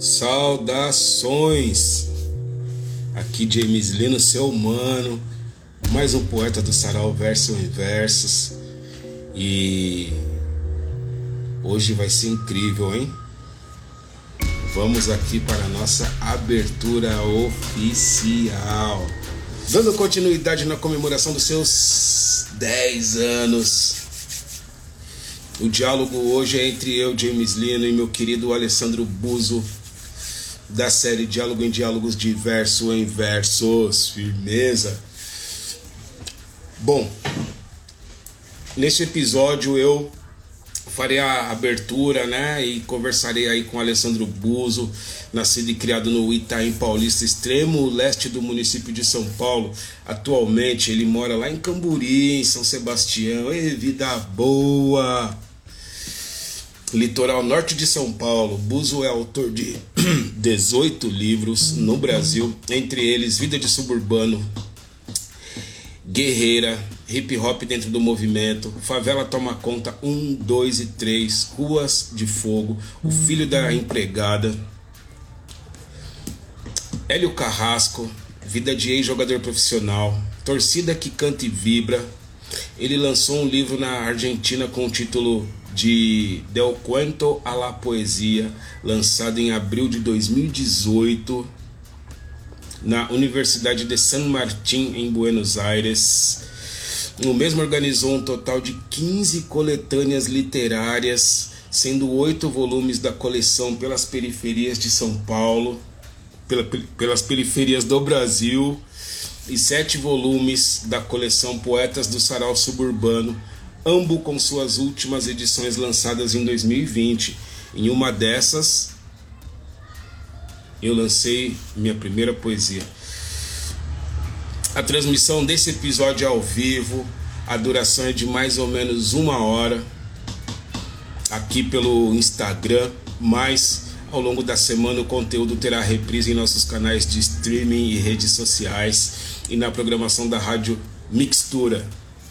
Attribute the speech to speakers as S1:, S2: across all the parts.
S1: Saudações! Aqui James Lino, seu humano, mais um poeta do Sarau Verso em Versos. E hoje vai ser incrível, hein? Vamos aqui para a nossa abertura oficial. Dando continuidade na comemoração dos seus 10 anos. O diálogo hoje é entre eu, James Lino, e meu querido Alessandro Buzo da série Diálogo em Diálogos de Verso em Versos. Firmeza. Bom, neste episódio eu farei a abertura, né, e conversarei aí com Alessandro Buzo, nascido e criado no Itaim Paulista, extremo leste do município de São Paulo. Atualmente ele mora lá em Camburi, em São Sebastião. E vida boa! Litoral norte de São Paulo, Buzo é autor de 18 livros no Brasil, entre eles Vida de Suburbano, Guerreira, Hip Hop dentro do movimento, Favela Toma Conta 1, 2 e 3, Ruas de Fogo, O Filho da Empregada, Hélio Carrasco, Vida de Ex-Jogador Profissional, Torcida que Canta e Vibra. Ele lançou um livro na Argentina com o título de Del Cuento a la Poesia, lançado em abril de 2018 na Universidade de San Martín, em Buenos Aires. O mesmo organizou um total de 15 coletâneas literárias, sendo oito volumes da coleção pelas periferias de São Paulo, pela, pelas periferias do Brasil, e sete volumes da coleção Poetas do Sarau Suburbano, ambos com suas últimas edições lançadas em 2020. Em uma dessas, eu lancei minha primeira poesia. A transmissão desse episódio é ao vivo, a duração é de mais ou menos uma hora, aqui pelo Instagram, mas ao longo da semana o conteúdo terá reprise em nossos canais de streaming e redes sociais e na programação da Rádio Mixtura.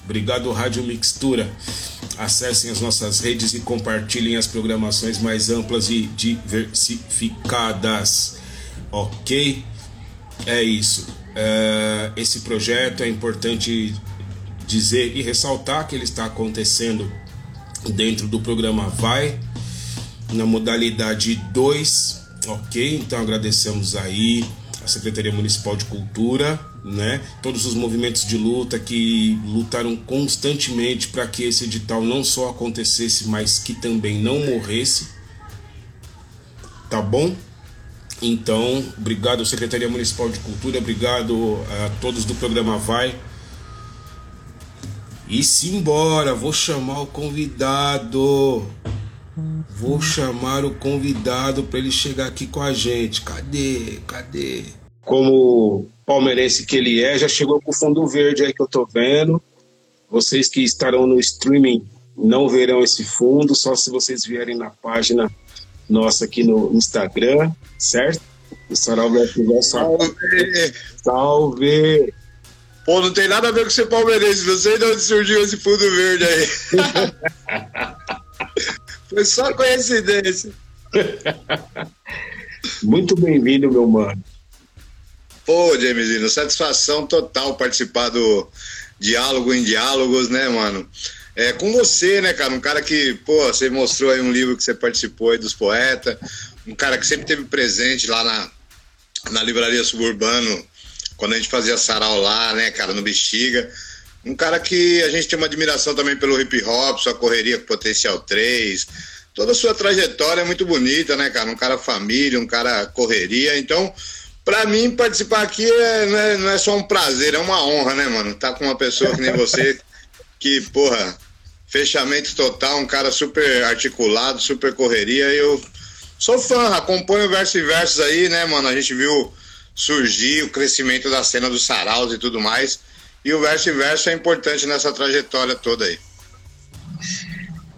S1: Obrigado, Rádio Mixtura. Acessem as nossas redes e compartilhem as programações mais amplas e diversificadas. Ok? É isso. É, esse projeto é importante dizer e ressaltar que ele está acontecendo dentro do programa Vai, na modalidade 2. Ok? Então agradecemos aí a Secretaria Municipal de Cultura né? Todos os movimentos de luta que lutaram constantemente para que esse edital não só acontecesse, mas que também não morresse. Tá bom? Então, obrigado Secretaria Municipal de Cultura, obrigado a todos do programa Vai. E simbora, vou chamar o convidado. Vou chamar o convidado para ele chegar aqui com a gente. Cadê? Cadê? Como palmeirense que ele é, já chegou com o fundo verde aí que eu tô vendo. Vocês que estarão no streaming não verão esse fundo, só se vocês vierem na página nossa aqui no Instagram, certo? O Sarau vai
S2: Salve!
S1: Salve!
S2: Pô, não tem nada a ver com ser palmeirense, não sei de onde surgiu esse fundo verde aí. Foi só coincidência.
S1: Muito bem-vindo, meu mano.
S2: Pô, Jamesino, satisfação total participar do Diálogo em Diálogos, né, mano? É, com você, né, cara? Um cara que, pô, você mostrou aí um livro que você participou aí dos poetas, um cara que sempre teve presente lá na, na livraria suburbano, quando a gente fazia sarau lá, né, cara, no Bexiga. Um cara que a gente tem uma admiração também pelo hip hop, sua correria com Potencial 3, toda a sua trajetória é muito bonita, né, cara? Um cara família, um cara correria. Então, Pra mim, participar aqui é, não, é, não é só um prazer, é uma honra, né, mano? Tá com uma pessoa que nem você, que, porra, fechamento total, um cara super articulado, super correria. Eu sou fã, acompanho o verso e versos aí, né, mano? A gente viu surgir o crescimento da cena dos saraus e tudo mais. E o verso e verso é importante nessa trajetória toda aí.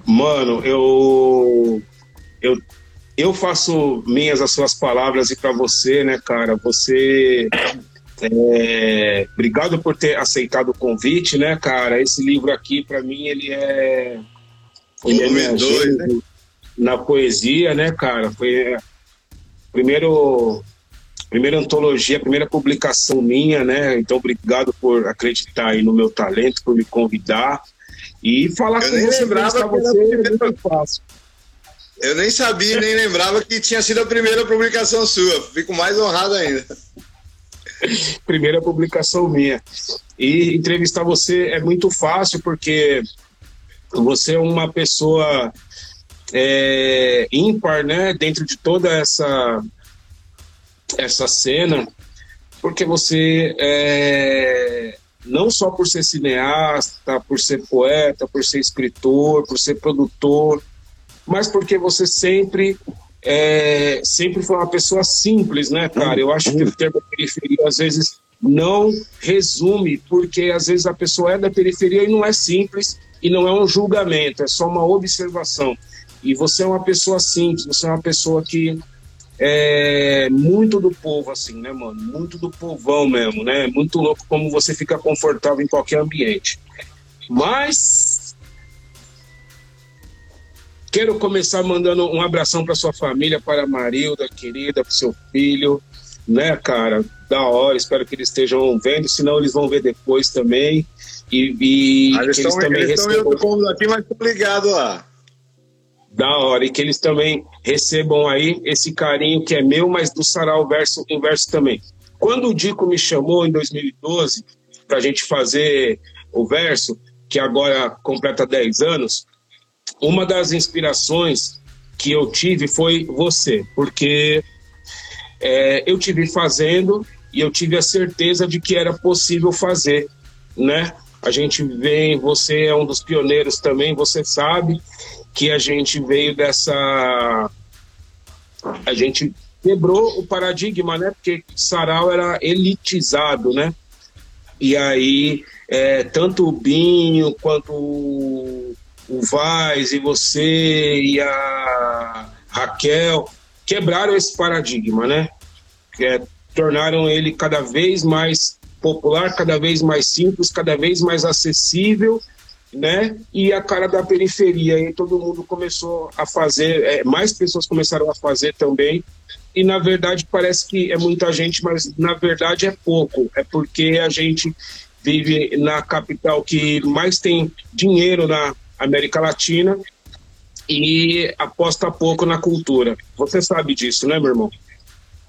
S1: Mano, eu. Eu eu faço minhas as suas palavras e para você, né, cara? Você. É, obrigado por ter aceitado o convite, né, cara? Esse livro aqui, para mim, ele é. Ele é dois, né? na poesia, né, cara? Foi primeiro primeira antologia, primeira publicação minha, né? Então, obrigado por acreditar aí no meu talento, por me convidar e falar
S2: eu
S1: com você.
S2: Lembrava você é muito fácil. Eu nem sabia, nem lembrava que tinha sido a primeira publicação sua. Fico mais honrado ainda.
S1: primeira publicação minha. E entrevistar você é muito fácil porque você é uma pessoa é, ímpar, né? Dentro de toda essa essa cena, porque você é, não só por ser cineasta, por ser poeta, por ser escritor, por ser produtor, mas porque você sempre é, sempre foi uma pessoa simples, né, cara? Eu acho que o termo periferia às vezes não resume, porque às vezes a pessoa é da periferia e não é simples e não é um julgamento, é só uma observação. E você é uma pessoa simples, você é uma pessoa que é muito do povo, assim, né, mano? Muito do povão mesmo, né? Muito louco como você fica confortável em qualquer ambiente. Mas quero começar mandando um abração para sua família, para a Marilda, querida, para seu filho, né, cara? Da hora, espero que eles estejam vendo, senão eles vão ver depois também. E, e
S2: ah, eles, estão, eles também eles recebam... estão aqui, mas estão ligados lá.
S1: Da hora. E que eles também recebam aí esse carinho que é meu, mas do Sarau verso inverso também. Quando o Dico me chamou em 2012 para a gente fazer o verso, que agora completa 10 anos, uma das inspirações que eu tive foi você, porque é, eu tive fazendo e eu tive a certeza de que era possível fazer, né? A gente vem, você é um dos pioneiros também, você sabe, que a gente veio dessa. A gente quebrou o paradigma, né? Porque sarau era elitizado, né? E aí, é, tanto o Binho quanto o Vaz e você e a Raquel quebraram esse paradigma, né? É, tornaram ele cada vez mais popular, cada vez mais simples, cada vez mais acessível né? E a cara da periferia. E todo mundo começou a fazer, é, mais pessoas começaram a fazer também. E na verdade parece que é muita gente, mas na verdade é pouco. É porque a gente vive na capital que mais tem dinheiro na América Latina e aposta pouco na cultura. Você sabe disso, né, meu irmão?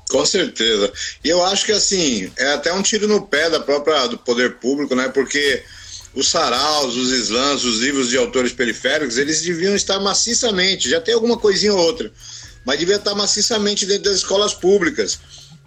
S2: Com certeza. E eu acho que assim, é até um tiro no pé da própria do poder público, né? Porque os saraus, os slams, os livros de autores periféricos, eles deviam estar maciçamente, já tem alguma coisinha ou outra, mas devia estar maciçamente dentro das escolas públicas,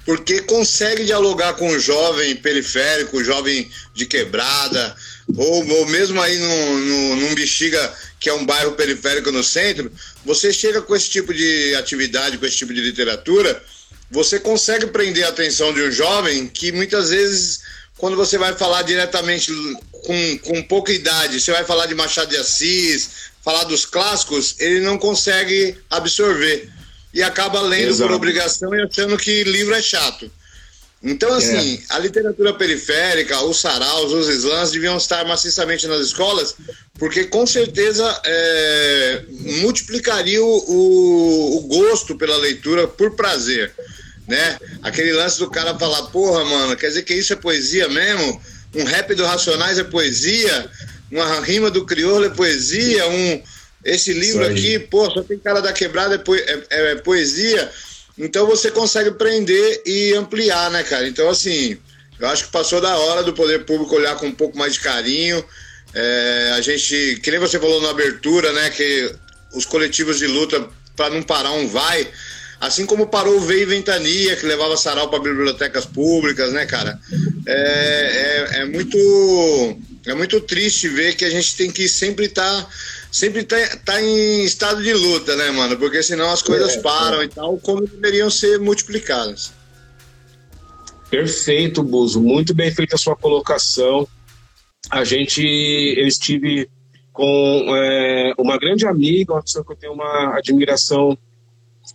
S2: porque consegue dialogar com o jovem periférico, o jovem de quebrada, ou, ou mesmo aí num, num, num Bexiga, que é um bairro periférico no centro, você chega com esse tipo de atividade, com esse tipo de literatura, você consegue prender a atenção de um jovem que muitas vezes quando você vai falar diretamente com, com pouca idade, você vai falar de Machado de Assis, falar dos clássicos, ele não consegue absorver. E acaba lendo Exato. por obrigação e achando que livro é chato. Então, assim, é. a literatura periférica, os saraus, os slams deviam estar maciçamente nas escolas, porque com certeza é, multiplicaria o, o, o gosto pela leitura por prazer né? Aquele lance do cara falar, porra, mano, quer dizer que isso é poesia mesmo? Um rap do Racionais é poesia? Uma rima do Crioulo é poesia? Um, esse livro aqui, pô, só tem cara da quebrada, é, é, é poesia? Então você consegue prender e ampliar, né, cara? Então, assim, eu acho que passou da hora do poder público olhar com um pouco mais de carinho. É, a gente, que nem você falou na abertura, né, que os coletivos de luta, para não parar um vai, Assim como parou o Veio Ventania, que levava sarau para bibliotecas públicas, né, cara? É, é, é, muito, é muito triste ver que a gente tem que sempre estar. Tá, sempre tá, tá em estado de luta, né, mano? Porque senão as coisas é, param e tal, como deveriam ser multiplicadas.
S1: Perfeito, Buzo. Muito bem feita a sua colocação. A gente, eu estive com é, uma grande amiga, uma pessoa que eu tenho uma admiração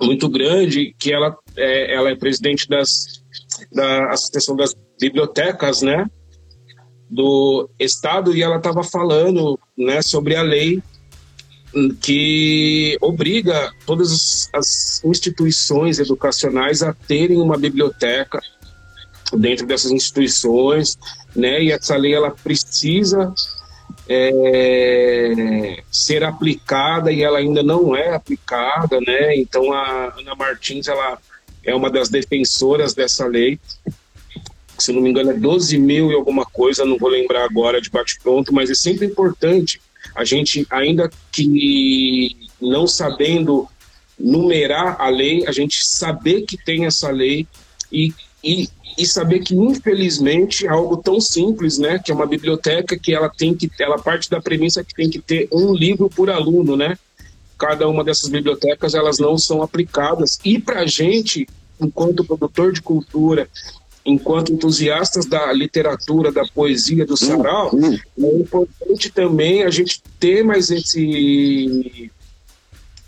S1: muito grande, que ela é, ela é presidente das, da Associação das Bibliotecas, né, do Estado, e ela estava falando, né, sobre a lei que obriga todas as instituições educacionais a terem uma biblioteca dentro dessas instituições, né? E essa lei ela precisa é, ser aplicada e ela ainda não é aplicada, né? Então a Ana Martins ela é uma das defensoras dessa lei. Se não me engano é 12 mil e alguma coisa, não vou lembrar agora de bate pronto, mas é sempre importante a gente ainda que não sabendo numerar a lei, a gente saber que tem essa lei e, e, e saber que infelizmente é algo tão simples, né, que é uma biblioteca que ela tem que ela parte da premissa que tem que ter um livro por aluno, né? Cada uma dessas bibliotecas elas não são aplicadas e para a gente, enquanto produtor de cultura, enquanto entusiastas da literatura, da poesia, do sarau, uhum. é importante também a gente ter mais esse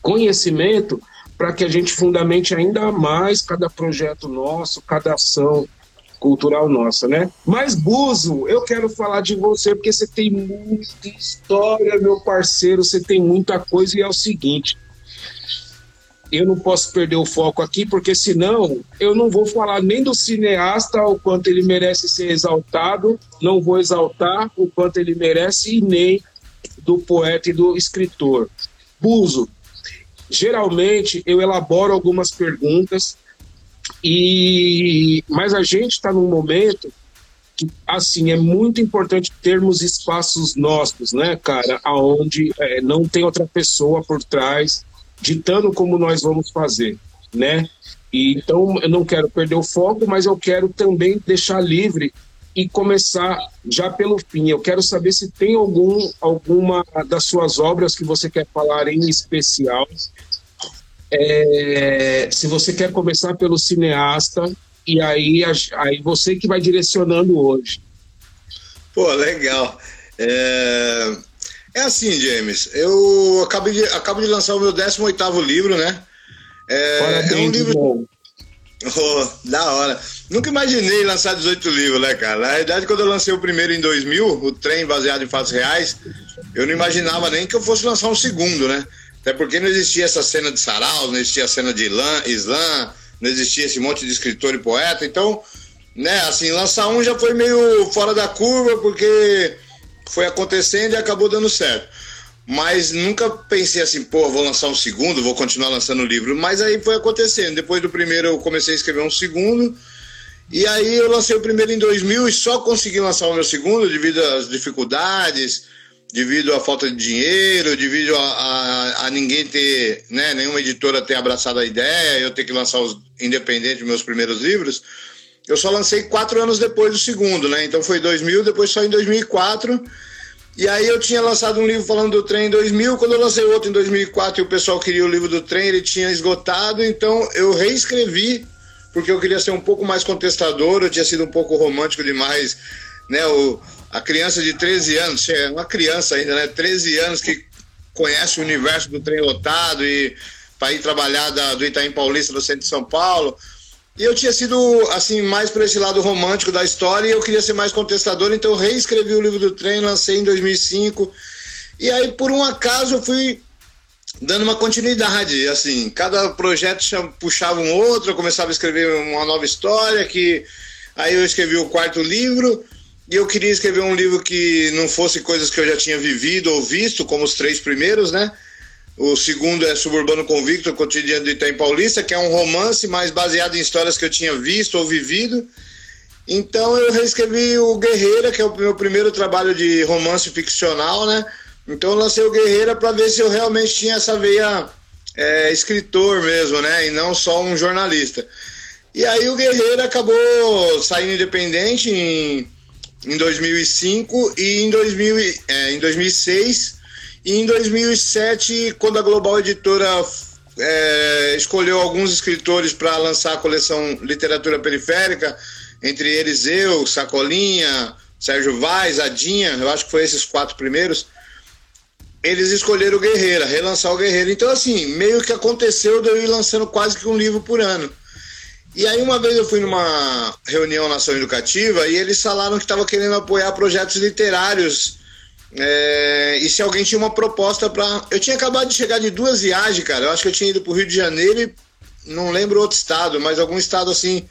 S1: conhecimento para que a gente fundamente ainda mais cada projeto nosso, cada ação cultural nossa, né? Mas Buzo, eu quero falar de você porque você tem muita história, meu parceiro, você tem muita coisa e é o seguinte, eu não posso perder o foco aqui, porque senão eu não vou falar nem do cineasta o quanto ele merece ser exaltado, não vou exaltar o quanto ele merece e nem do poeta e do escritor. Buzo, geralmente eu elaboro algumas perguntas e mas a gente está num momento que assim é muito importante termos espaços nossos, né, cara, aonde é, não tem outra pessoa por trás ditando como nós vamos fazer, né? E, então eu não quero perder o foco, mas eu quero também deixar livre e começar já pelo fim. Eu quero saber se tem algum alguma das suas obras que você quer falar em especial. É, se você quer começar pelo cineasta e aí aí você que vai direcionando hoje.
S2: Pô, legal. É... É assim, James. Eu acabo de, acabo de lançar o meu 18 livro, né?
S1: É, Parabéns, é um livro.
S2: Oh, da hora. Nunca imaginei lançar 18 livros, né, cara? Na verdade, quando eu lancei o primeiro em 2000, o trem baseado em fatos reais, eu não imaginava nem que eu fosse lançar um segundo, né? Até porque não existia essa cena de sarau, não existia a cena de Islã, Islã, não existia esse monte de escritor e poeta. Então, né, assim, lançar um já foi meio fora da curva, porque foi acontecendo e acabou dando certo. Mas nunca pensei assim, pô, vou lançar um segundo, vou continuar lançando o livro. Mas aí foi acontecendo. Depois do primeiro eu comecei a escrever um segundo. E aí eu lancei o primeiro em 2000 e só consegui lançar o meu segundo devido às dificuldades, devido à falta de dinheiro, devido a, a, a ninguém ter, né, nenhuma editora ter abraçado a ideia, eu ter que lançar os independentes meus primeiros livros. Eu só lancei quatro anos depois do segundo, né? Então foi 2000, depois só em 2004. E aí eu tinha lançado um livro falando do trem em 2000. Quando eu lancei outro em 2004 e o pessoal queria o livro do trem, ele tinha esgotado. Então eu reescrevi, porque eu queria ser um pouco mais contestador. Eu tinha sido um pouco romântico demais, né? O, a criança de 13 anos, uma criança ainda, né? 13 anos que conhece o universo do trem lotado e para ir trabalhar da, do Itaim Paulista, do centro de São Paulo. E eu tinha sido, assim, mais para esse lado romântico da história e eu queria ser mais contestador, então eu reescrevi o livro do trem, lancei em 2005. E aí, por um acaso, eu fui dando uma continuidade, assim, cada projeto puxava um outro, eu começava a escrever uma nova história, que aí eu escrevi o quarto livro, e eu queria escrever um livro que não fosse coisas que eu já tinha vivido ou visto, como os três primeiros, né? O segundo é Suburbano Convicto, Cotidiano do Itaim Paulista, que é um romance, mais baseado em histórias que eu tinha visto ou vivido. Então eu reescrevi o Guerreira, que é o meu primeiro trabalho de romance ficcional, né? Então eu lancei o Guerreira para ver se eu realmente tinha essa veia é, escritor mesmo, né? E não só um jornalista. E aí o Guerreira acabou saindo independente em, em 2005 e em, 2000, é, em 2006 e em 2007, quando a Global Editora é, escolheu alguns escritores para lançar a coleção Literatura Periférica, entre eles eu, Sacolinha, Sérgio Vaz, Adinha, eu acho que foi esses quatro primeiros, eles escolheram o Guerreira, relançar o Guerreira. Então, assim, meio que aconteceu de eu ir lançando quase que um livro por ano. E aí, uma vez eu fui numa reunião na ação educativa e eles falaram que estavam querendo apoiar projetos literários É, e se alguém tinha uma proposta para. Eu tinha acabado de chegar de duas viagens, cara. Eu acho que eu tinha ido pro Rio de Janeiro e não lembro outro estado, mas algum estado assim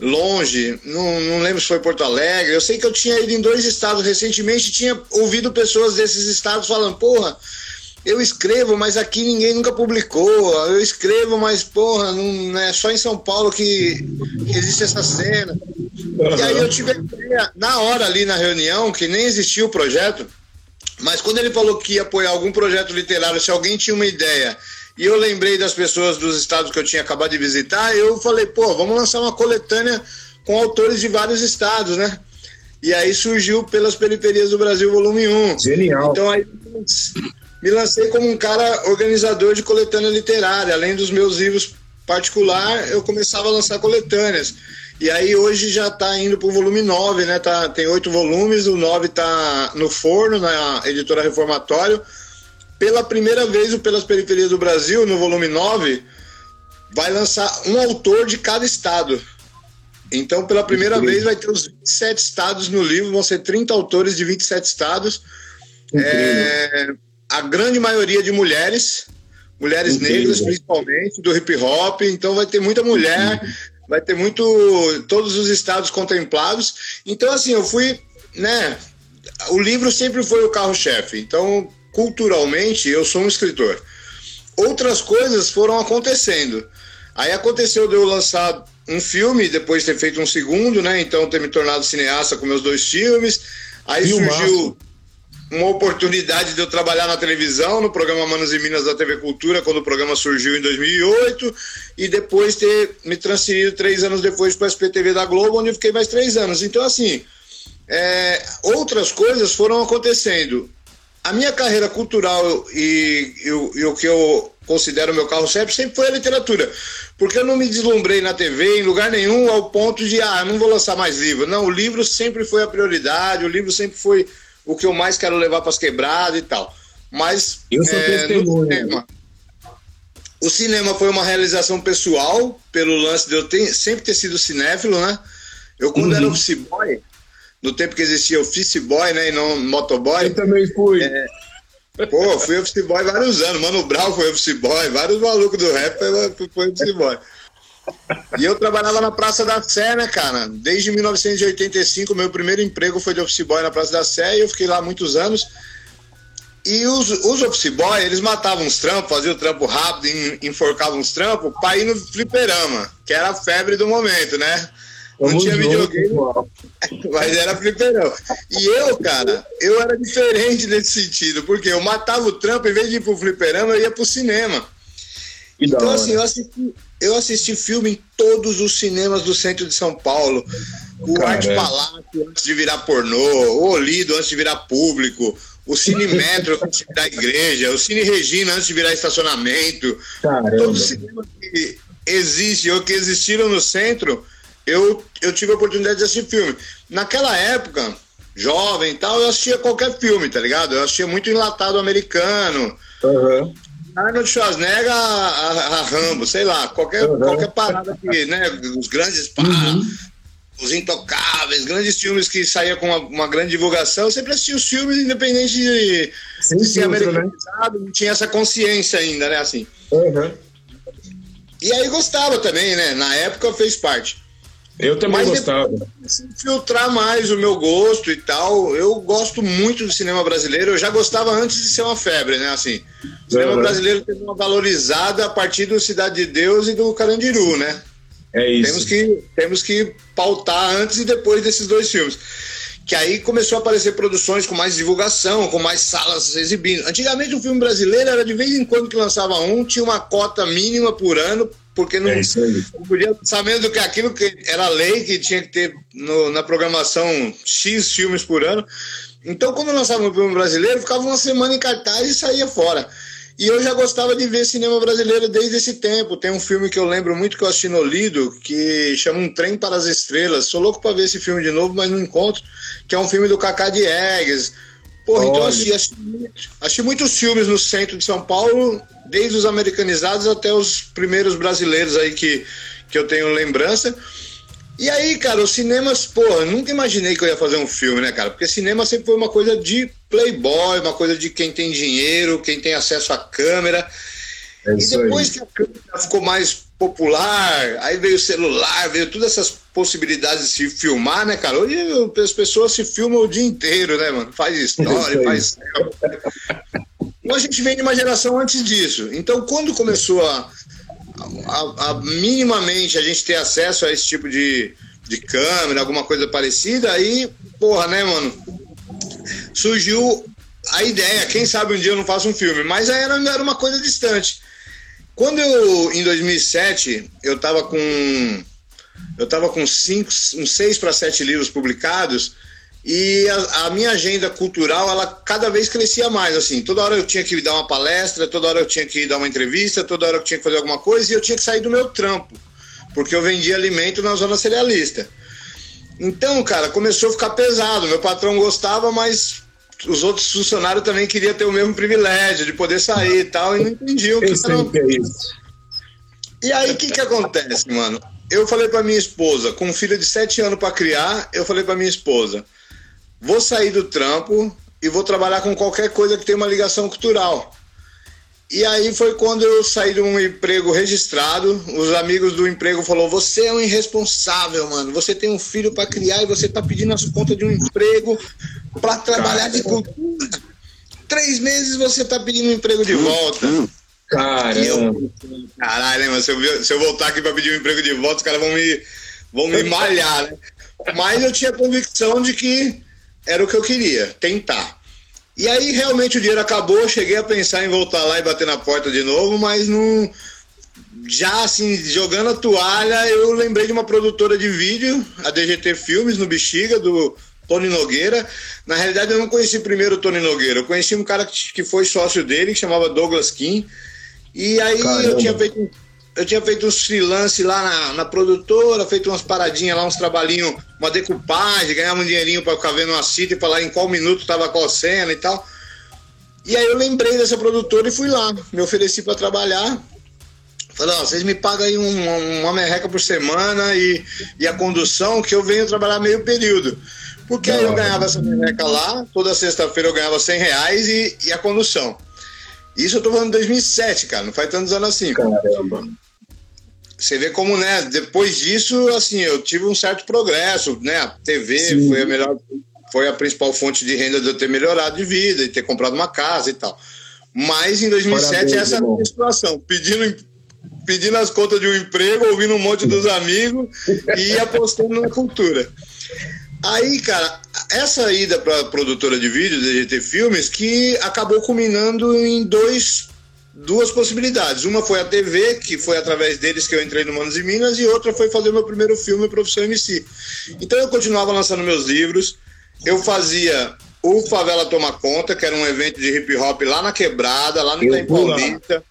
S2: longe, não, não lembro se foi Porto Alegre. Eu sei que eu tinha ido em dois estados recentemente e tinha ouvido pessoas desses estados falando, porra, eu escrevo, mas aqui ninguém nunca publicou. Eu escrevo, mas, porra, não é só em São Paulo que, que existe essa cena. Uhum. E aí eu tive a ideia, na hora ali na reunião, que nem existia o projeto, mas quando ele falou que ia apoiar algum projeto literário, se alguém tinha uma ideia, e eu lembrei das pessoas dos estados que eu tinha acabado de visitar, eu falei, pô, vamos lançar uma coletânea com autores de vários estados, né? E aí surgiu Pelas Periferias do Brasil, volume 1.
S1: Genial.
S2: Então aí me lancei como um cara organizador de coletânea literária. Além dos meus livros particular, eu começava a lançar coletâneas. E aí hoje já está indo para o volume 9, né? Tá, tem oito volumes, o 9 está no forno, na editora Reformatório. Pela primeira vez, o Pelas Periferias do Brasil, no volume 9, vai lançar um autor de cada estado. Então, pela primeira vez, vai ter os 27 estados no livro, vão ser 30 autores de 27 estados. É, a grande maioria de mulheres, mulheres Incrível. negras principalmente, do hip hop. Então, vai ter muita mulher, vai ter muito. todos os estados contemplados. Então, assim, eu fui, né? O livro sempre foi o carro-chefe. Então, culturalmente, eu sou um escritor. Outras coisas foram acontecendo. Aí aconteceu de eu lançar um filme, depois ter feito um segundo, né? Então ter me tornado cineasta com meus dois filmes. Aí surgiu uma oportunidade de eu trabalhar na televisão, no programa Manos e Minas da TV Cultura, quando o programa surgiu em 2008, e depois ter me transferido três anos depois para a SPTV da Globo, onde eu fiquei mais três anos. Então, assim, é, outras coisas foram acontecendo. A minha carreira cultural e, e, e o que eu considero meu carro-chefe sempre foi a literatura. Porque eu não me deslumbrei na TV em lugar nenhum ao ponto de, ah, não vou lançar mais livro. Não, o livro sempre foi a prioridade, o livro sempre foi o que eu mais quero levar para as quebradas e tal. Mas
S1: eu sou é, no
S2: cinema, o cinema foi uma realização pessoal, pelo lance de eu ter, sempre ter sido cinéfilo, né? Eu, quando uhum. era office boy, no tempo que existia office boy, né, e não motoboy.
S1: Eu também fui. É,
S2: pô, fui office boy vários anos. Mano Brown foi office boy, vários malucos do rap foi, foi office boy. E eu trabalhava na Praça da Sé, né, cara? Desde 1985, meu primeiro emprego foi de office boy na Praça da Sé e eu fiquei lá muitos anos. E os, os office boy, eles matavam uns trampos, faziam o trampo rápido, enforcavam uns trampos pra ir no fliperama, que era a febre do momento, né? Não tinha videogame, mas era fliperão. E eu, cara, eu era diferente nesse sentido, porque eu matava o trampo, em vez de ir pro fliperama, eu ia pro cinema. então, assim, eu assisti, eu assisti filme em todos os cinemas do centro de São Paulo. O Caramba. Arte Palácio antes de virar pornô, o Olido antes de virar público, o Cine Metro antes de virar igreja, o Cine Regina antes de virar estacionamento. Caramba. Todos os cinemas que existem ou que existiram no centro, eu, eu tive a oportunidade de assistir filme. Naquela época, jovem e tal, eu assistia qualquer filme, tá ligado? Eu assistia muito enlatado americano. Uhum. Arnold Schwarzenegger a, a, a, Rambo, sei lá, qualquer, uhum. qualquer parada que, né? Os grandes pá, uhum. os intocáveis, grandes filmes que saía com uma, uma, grande divulgação, eu sempre assistia os filmes independente de, de ser né? americanizado, né? não tinha essa consciência ainda, né? Assim. Uhum. E aí gostava também, né? Na época fez parte.
S1: Eu também Mas gostava.
S2: Filtrar mais o meu gosto e tal. Eu gosto muito do cinema brasileiro. Eu já gostava antes de ser uma febre, né? Assim, o cinema brasileiro teve uma valorizada a partir do Cidade de Deus e do Carandiru, né?
S1: É isso.
S2: Temos que, temos que pautar antes e depois desses dois filmes. Que aí começou a aparecer produções com mais divulgação, com mais salas exibindo. Antigamente o filme brasileiro era de vez em quando que lançava um, tinha uma cota mínima por ano porque não, é não podia sabendo que aquilo que era lei que tinha que ter no, na programação X filmes por ano. Então, quando lançava um filme brasileiro, ficava uma semana em cartaz e saía fora. E eu já gostava de ver cinema brasileiro desde esse tempo. Tem um filme que eu lembro muito que eu assisti no Lido, que chama Um Trem para as Estrelas. Sou louco para ver esse filme de novo, mas não encontro. Que é um filme do Cacá Diegues. Porra, então assim, assisti, muitos filmes no centro de São Paulo desde os americanizados até os primeiros brasileiros aí que, que eu tenho lembrança. E aí, cara, os cinemas, eu nunca imaginei que eu ia fazer um filme, né, cara? Porque cinema sempre foi uma coisa de playboy, uma coisa de quem tem dinheiro, quem tem acesso à câmera. É e depois aí. que a câmera ficou mais popular, aí veio o celular, veio todas essas possibilidades de se filmar, né, cara? Hoje as pessoas se filmam o dia inteiro, né, mano? Faz história, é faz. Então a gente vem de uma geração antes disso. Então, quando começou a, a, a minimamente a gente ter acesso a esse tipo de, de câmera, alguma coisa parecida, aí, porra, né, mano? Surgiu a ideia, quem sabe um dia eu não faço um filme, mas aí era, era uma coisa distante. Quando eu, em 2007, eu tava com eu tava com cinco, uns seis para sete livros publicados e a, a, minha agenda cultural ela cada vez crescia mais assim. Toda hora eu tinha que dar uma palestra toda hora eu tinha que dar uma entrevista toda hora eu tinha que fazer alguma coisa e eu tinha que sair do meu trampo porque eu vendia alimento na zona cerealista. Então cara começou a ficar pesado. Meu patrão gostava mas os outros funcionários também queriam ter o mesmo privilégio de poder sair e tal, e não entendiam o que era. Que é isso. E aí, o que que acontece, mano? Eu falei para minha esposa, com um filho de sete anos para criar, eu falei para minha esposa, vou sair do trampo e vou trabalhar com qualquer coisa que tenha uma ligação cultural. E aí foi quando eu saí de um emprego registrado. Os amigos do emprego falaram: Você é um irresponsável, mano. Você tem um filho para criar e você tá pedindo as contas de um emprego para trabalhar de cultura. Três meses você tá pedindo um emprego de volta.
S1: Caramba.
S2: Caralho, mano. Se eu, se eu voltar aqui para pedir um emprego de volta, os caras vão me, vão me malhar, né? Mas eu tinha convicção de que era o que eu queria, tentar. E aí realmente o dinheiro acabou, cheguei a pensar em voltar lá e bater na porta de novo, mas não. Já assim, jogando a toalha, eu lembrei de uma produtora de vídeo, a DGT Filmes, no Bexiga, do Tony Nogueira. Na realidade, eu não conheci primeiro o Tony Nogueira, eu conheci um cara que foi sócio dele, que chamava Douglas Kim. E aí Caramba. eu tinha feito eu tinha feito uns freelance lá na, na, produtora, feito umas paradinhas lá, uns trabalhinhos, uma decupagem, ganhava um dinheirinho para ficar vendo uma cita e falar em qual minuto tava qual cena e tal. E aí eu lembrei dessa produtora e fui lá, me ofereci para trabalhar. Falei, ó, vocês me pagam aí um, uma merreca por semana e, e a condução, que eu venho trabalhar meio período. Porque aí eu ganhava essa merreca lá, toda sexta-feira eu ganhava 100 reais e, e a condução. Isso eu tô falando de 2007, cara, não faz tantos anos assim. Caramba. Você vê como, né, depois disso, assim, eu tive um certo progresso, né? A TV Sim. foi a melhor, foi a principal fonte de renda de eu ter melhorado de vida e ter comprado uma casa e tal. Mas em 2007 Parabéns, essa era a situação, pedindo pedindo as contas de um emprego, ouvindo um monte dos amigos e apostando na cultura. Aí, cara, essa ida para produtora de vídeo, DGT Filmes, que acabou culminando em dois, duas possibilidades. Uma foi a TV, que foi através deles que eu entrei no Manos e Minas, e outra foi fazer meu primeiro filme, Profissão MC. Então eu continuava lançando meus livros, eu fazia o Favela Toma Conta, que era um evento de hip hop lá na Quebrada, lá no Itaim Paulista.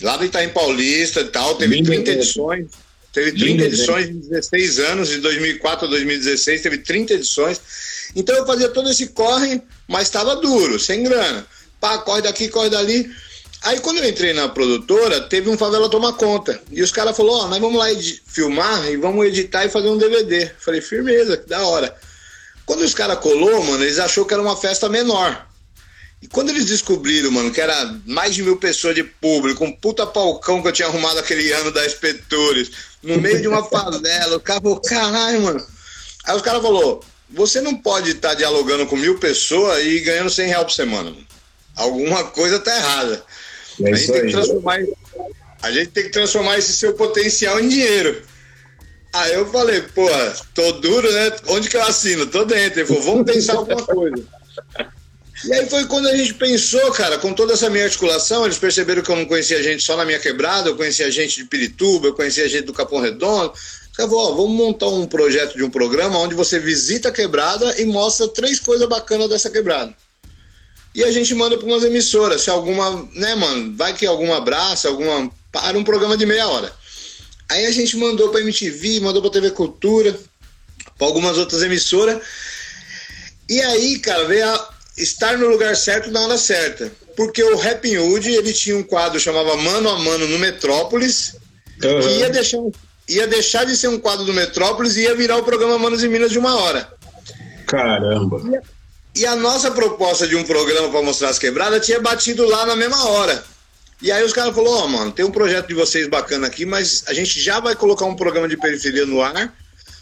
S2: Lá no Itaim Paulista e tal, teve 30 edições. Teve 30 edições em 16 anos, de 2004 a 2016, teve 30 edições. Então eu fazia todo esse corre, mas estava duro, sem grana. Pá, corre daqui, corre dali. Aí quando eu entrei na produtora, teve um favela tomar conta. E os caras falaram, ó, oh, nós vamos lá filmar e vamos editar e fazer um DVD. Falei, firmeza, que da hora. Quando os caras colou, mano, eles achou que era uma festa menor. E quando eles descobriram, mano, que era mais de mil pessoas de público, um puta palcão que eu tinha arrumado aquele ano da Espetores, no meio de uma favela, o cara falou, caralho, mano. Aí os caras falou, você não pode estar tá dialogando com mil pessoas e ganhando 100 reais por semana. Mano. Alguma coisa tá errada. É a, gente tem que transformar, a gente tem que transformar esse seu potencial em dinheiro. Aí eu falei, porra, tô duro, né? Onde que eu assino? Tô dentro. Ele falou, vamos pensar alguma coisa. E aí foi quando a gente pensou, cara, com toda essa minha articulação, eles perceberam que eu não conhecia gente só na minha quebrada, eu conhecia gente de Pirituba, eu conhecia gente do Capão Redondo. Falei, vamos montar um projeto de um programa onde você visita a quebrada e mostra três coisas bacanas dessa quebrada. E a gente manda para umas emissoras, se alguma, né, mano, vai que alguma abraça, alguma. Para um programa de meia hora. Aí a gente mandou para MTV, mandou para TV Cultura, para algumas outras emissoras. E aí, cara, veio a, estar no lugar certo na hora certa. Porque o Rapping Hood, ele tinha um quadro chamava Mano a Mano no Metrópolis, uhum. que ia deixar, ia deixar de ser um quadro do Metrópolis e ia virar o programa Manos e Minas de uma hora.
S1: Caramba!
S2: E a nossa proposta de um programa para mostrar as quebradas tinha batido lá na mesma hora. E aí os caras falaram, ó, oh, mano, tem um projeto de vocês bacana aqui, mas a gente já vai colocar um programa de periferia no ar.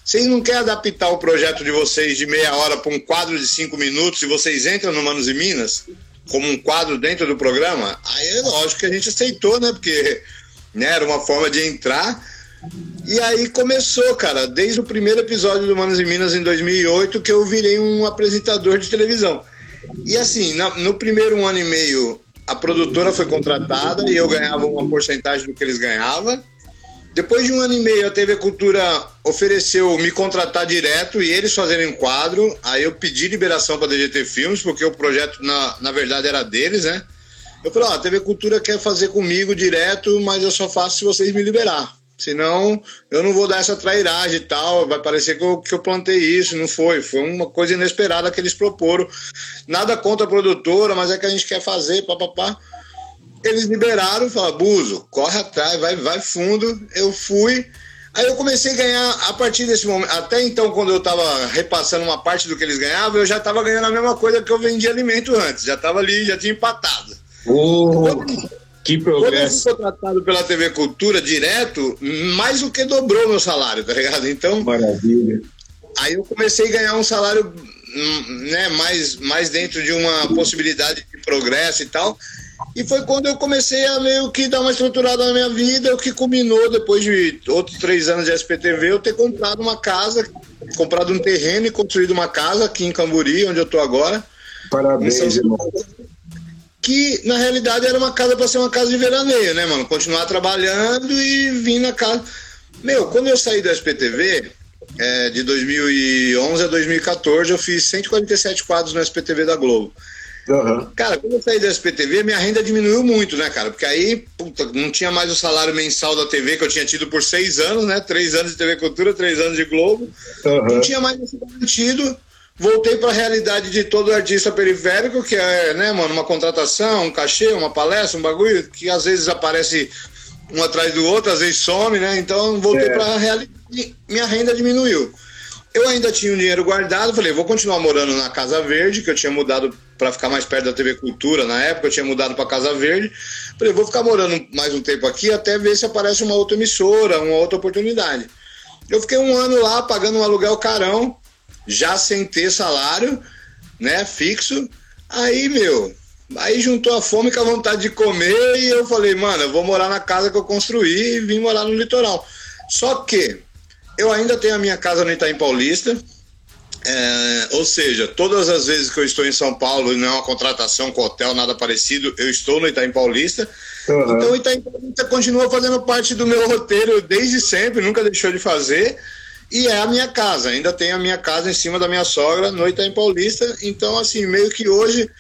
S2: Vocês não querem adaptar o projeto de vocês de meia hora para um quadro de cinco minutos e vocês entram no Manos e Minas como um quadro dentro do programa? Aí é lógico que a gente aceitou, né? Porque né, era uma forma de entrar. E aí começou, cara, desde o primeiro episódio do Manos e Minas em 2008 que eu virei um apresentador de televisão. E assim, no primeiro ano e meio a produtora foi contratada e eu ganhava uma porcentagem do que eles ganhavam. Depois de um ano e meio, a TV Cultura ofereceu me contratar direto e eles fazerem um quadro. Aí eu pedi liberação para a DGT Filmes, porque o projeto, na, na verdade, era deles, né? Eu falei: Ó, a TV Cultura quer fazer comigo direto, mas eu só faço se vocês me liberar. Senão, eu não vou dar essa trairagem e tal. Vai parecer que eu, que eu plantei isso. Não foi. Foi uma coisa inesperada que eles proporam. Nada contra a produtora, mas é que a gente quer fazer, papapá. Eles liberaram, falaram, Buzo, corre atrás, vai, vai fundo. Eu fui. Aí eu comecei a ganhar, a partir desse momento, até então, quando eu estava repassando uma parte do que eles ganhavam, eu já estava ganhando a mesma coisa que eu vendia alimento antes. Já estava ali, já tinha empatado.
S1: Oh. Que progresso.
S2: Quando eu fui contratado pela TV Cultura direto, mais do que dobrou meu salário, tá ligado? Então.
S1: Maravilha.
S2: Aí eu comecei a ganhar um salário hum, né, mais, mais dentro de uma possibilidade de progresso e tal. E foi quando eu comecei a meio que dar uma estruturada na minha vida, o que culminou depois de outros três anos de SPTV, eu ter comprado uma casa, comprado um terreno e construído uma casa aqui em Camburi, onde eu tô agora.
S1: Parabéns, irmão
S2: que na realidade era uma casa para ser uma casa de veraneio, né, mano? Continuar trabalhando e vir na casa. Meu, quando eu saí do SPTV, é, de 2011 a 2014, eu fiz 147 quadros no SPTV da Globo. Uhum. Cara, quando eu saí do SPTV, minha renda diminuiu muito, né, cara? Porque aí, puta, não tinha mais o salário mensal da TV que eu tinha tido por seis anos, né? Três anos de TV Cultura, três anos de Globo. Uhum. Não tinha mais esse garantido voltei para a realidade de todo artista periférico, que é, né, mano, uma contratação, um cachê, uma palestra, um bagulho que às vezes aparece um atrás do outro, às vezes some, né? Então voltei é. para a realidade, minha renda diminuiu. Eu ainda tinha um dinheiro guardado, falei, vou continuar morando na Casa Verde, que eu tinha mudado para ficar mais perto da TV Cultura na época, eu tinha mudado para Casa Verde. Falei, vou ficar morando mais um tempo aqui até ver se aparece uma outra emissora, uma outra oportunidade. Eu fiquei um ano lá pagando um aluguel carão, já sem ter salário, né, fixo. Aí, meu, aí juntou a fome com a vontade de comer e eu falei, mano, eu vou morar na casa que eu construí e vim morar no litoral. Só que eu ainda tenho a minha casa no Itaim Paulista, é, ou seja, todas as vezes que eu estou em São Paulo e não é uma contratação com hotel, nada parecido, eu estou no Itaim Paulista. Uhum. Então o Itaim Paulista continua fazendo parte do meu roteiro desde sempre, nunca deixou de fazer. E é a minha casa, ainda tenho a minha casa em cima da minha sogra no Itaim Paulista. Então, assim, meio que hoje,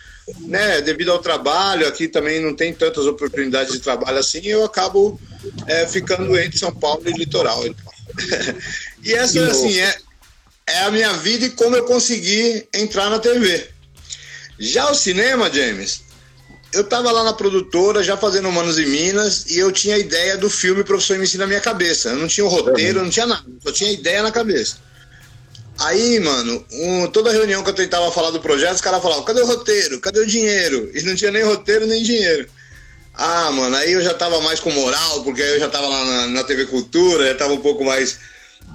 S2: né, devido ao trabalho, aqui também não tem tantas oportunidades de trabalho assim, eu acabo é, ficando entre São Paulo e litoral. Então. e essa, assim, é, é a minha vida e como eu consegui entrar na TV. Já o cinema, James, eu tava lá na produtora, já fazendo Manos e Minas, e eu tinha a ideia do filme Professor MC na minha cabeça. Eu não tinha o roteiro, não tinha nada, só tinha a ideia na cabeça. Aí, mano, um, toda reunião que eu tentava falar do projeto, os caras falavam, cadê o roteiro? Cadê o dinheiro? E não tinha nem roteiro, nem dinheiro. Ah, mano, aí eu já tava mais com moral, porque aí eu já tava lá na, na TV Cultura, já tava um pouco mais,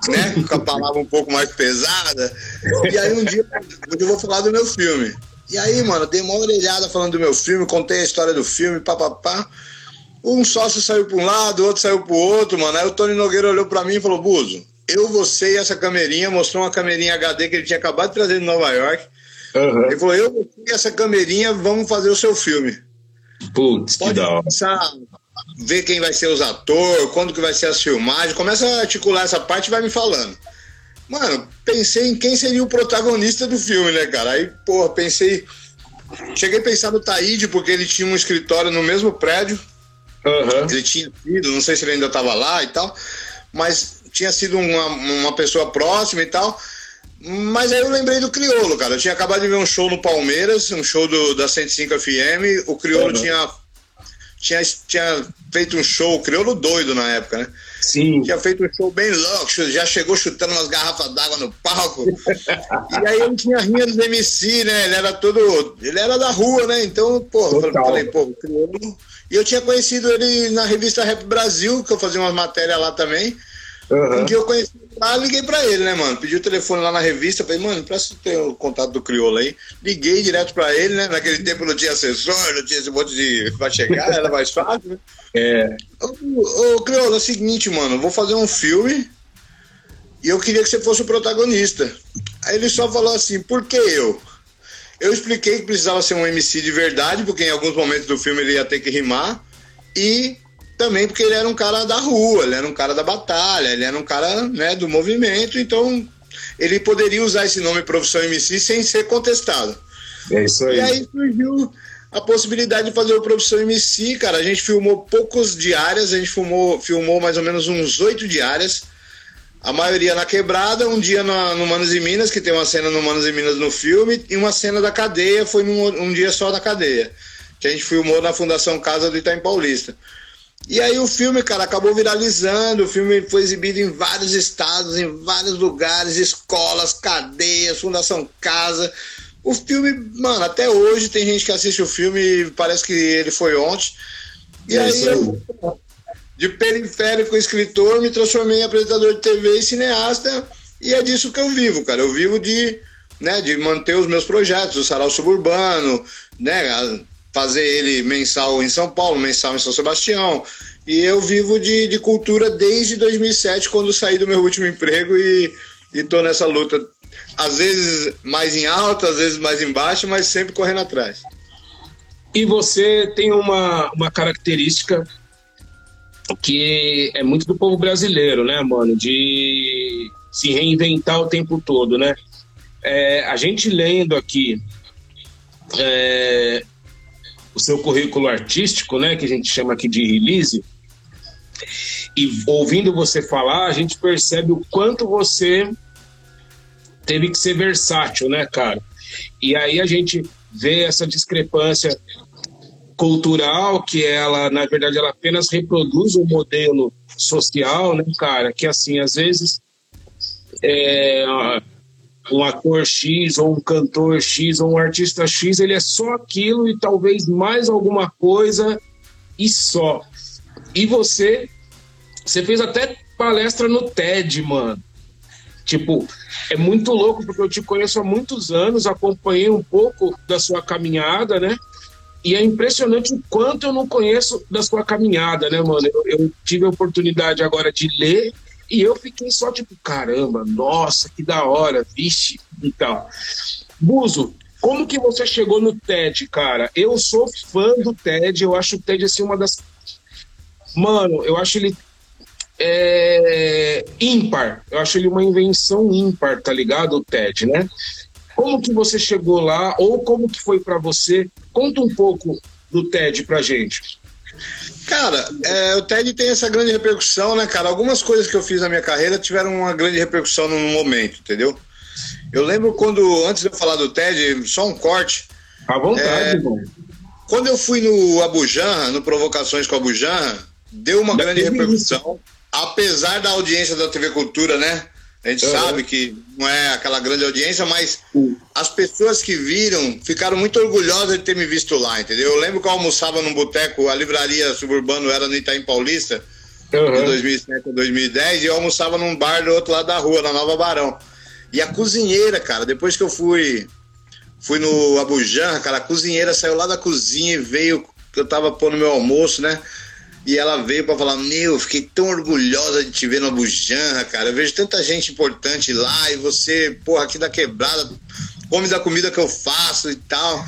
S2: né, com a palavra um pouco mais pesada. E aí um dia eu vou falar do meu filme. E aí, mano, dei uma orelhada falando do meu filme, contei a história do filme, papapá. Um sócio saiu para um lado, o outro saiu para o outro, mano. Aí o Tony Nogueira olhou para mim e falou: Buzo, eu, você e essa camerinha, mostrou uma camerinha HD que ele tinha acabado de trazer de Nova York. Uhum. Ele falou: eu, você e essa camerinha, vamos fazer o seu filme.
S1: Putz, Pode que da hora.
S2: ver quem vai ser os atores, quando que vai ser as filmagens. Começa a articular essa parte e vai me falando. Mano, pensei em quem seria o protagonista do filme, né, cara? Aí, porra, pensei. Cheguei a pensar no Taíde, porque ele tinha um escritório no mesmo prédio. Uhum. Ele tinha sido, não sei se ele ainda estava lá e tal, mas tinha sido uma, uma pessoa próxima e tal. Mas aí eu lembrei do Criolo, cara. Eu tinha acabado de ver um show no Palmeiras, um show do, da 105 FM. O Criolo uhum. tinha tinha, tinha feito um show, crioulo doido na época, né?
S1: Sim.
S2: Tinha feito um show bem louco, já chegou chutando umas garrafas d'água no palco. e aí ele tinha rinha dos MC, né? Ele era todo. Ele era da rua, né? Então, pô, eu falei, pô, o crioulo. E eu tinha conhecido ele na revista Rap Brasil, que eu fazia umas matérias lá também. Uhum. Um dia eu conheci lá, liguei pra ele, né, mano? Pedi o telefone lá na revista, falei, mano, presta ter o contato do Criolo aí. Liguei direto pra ele, né? Naquele tempo não tinha assessor, não tinha esse monte de. Vai chegar, era mais fácil, né?
S1: É.
S2: Ô, ô Criolo, é o seguinte, mano, vou fazer um filme e eu queria que você fosse o protagonista. Aí ele só falou assim, por que eu? Eu expliquei que precisava ser um MC de verdade, porque em alguns momentos do filme ele ia ter que rimar. E também porque ele era um cara da rua, ele era um cara da batalha, ele era um cara né, do movimento, então ele poderia usar esse nome profissão MC sem ser contestado.
S1: É isso aí.
S2: E aí surgiu a possibilidade de fazer o profissão MC, cara. A gente filmou poucos diárias, a gente filmou, filmou mais ou menos uns oito diárias. A maioria na quebrada, um dia no, no Manos e Minas, que tem uma cena no Manos e Minas no filme, e uma cena da cadeia, foi num, um dia só da cadeia. Que a gente filmou na Fundação Casa do Itaim Paulista. E aí o filme, cara, acabou viralizando. O filme foi exibido em vários estados, em vários lugares, escolas, cadeias, Fundação Casa. O filme, mano, até hoje tem gente que assiste o filme e parece que ele foi ontem. E é aí, eu, de periférico escritor, me transformei em apresentador de TV e cineasta. E é disso que eu vivo, cara. Eu vivo de, né, de manter os meus projetos, o Sarau Suburbano, né, fazer ele mensal em São Paulo, mensal em São Sebastião. E eu vivo de, de cultura desde 2007, quando saí do meu último emprego e estou nessa luta. Às vezes mais em alta, às vezes mais em baixo, mas sempre correndo atrás.
S1: E você tem uma, uma característica que é muito do povo brasileiro, né, mano? De se reinventar o tempo todo, né? É, a gente lendo aqui é, seu currículo artístico, né, que a gente chama aqui de release, e ouvindo você falar, a gente percebe o quanto você teve que ser versátil, né, cara? E aí a gente vê essa discrepância cultural que ela, na verdade, ela apenas reproduz um modelo social, né, cara? Que assim, às vezes é, um ator X ou um cantor X ou um artista X, ele é só aquilo e talvez mais alguma coisa e só. E você, você fez até palestra no TED, mano. Tipo, é muito louco porque eu te conheço há muitos anos, acompanhei um pouco da sua caminhada, né? E é impressionante o quanto eu não conheço da sua caminhada, né, mano? Eu, eu tive a oportunidade agora de ler e eu fiquei só tipo, caramba, nossa, que da hora, vixe, e tal. Buzo, como que você chegou no TED, cara? Eu sou fã do TED, eu acho o TED assim uma das. Mano, eu acho ele é, ímpar. Eu acho ele uma invenção ímpar, tá ligado? O TED, né? Como que você chegou lá ou como que foi para você? Conta um pouco do TED pra gente.
S2: Cara, é, o TED tem essa grande repercussão, né, cara? Algumas coisas que eu fiz na minha carreira tiveram uma grande repercussão no momento, entendeu? Eu lembro quando, antes de eu falar do TED, só um corte.
S1: À vontade, é,
S2: Quando eu fui no Abujan, no Provocações com Abujan, deu uma grande repercussão. Apesar da audiência da TV Cultura, né? A gente uhum. sabe que não é aquela grande audiência, mas as pessoas que viram ficaram muito orgulhosas de ter me visto lá, entendeu? Eu lembro que eu almoçava num boteco, a livraria Suburbano era no Itaim Paulista, uhum. de 2007 a 2010, e eu almoçava num bar do outro lado da rua, na Nova Barão. E a cozinheira, cara, depois que eu fui fui no Abujan, cara, a cozinheira saiu lá da cozinha e veio, que eu tava pondo meu almoço, né? E ela veio para falar: Meu, fiquei tão orgulhosa de te ver no Abujanra, cara. Eu vejo tanta gente importante lá e você, porra, aqui da quebrada, come da comida que eu faço e tal.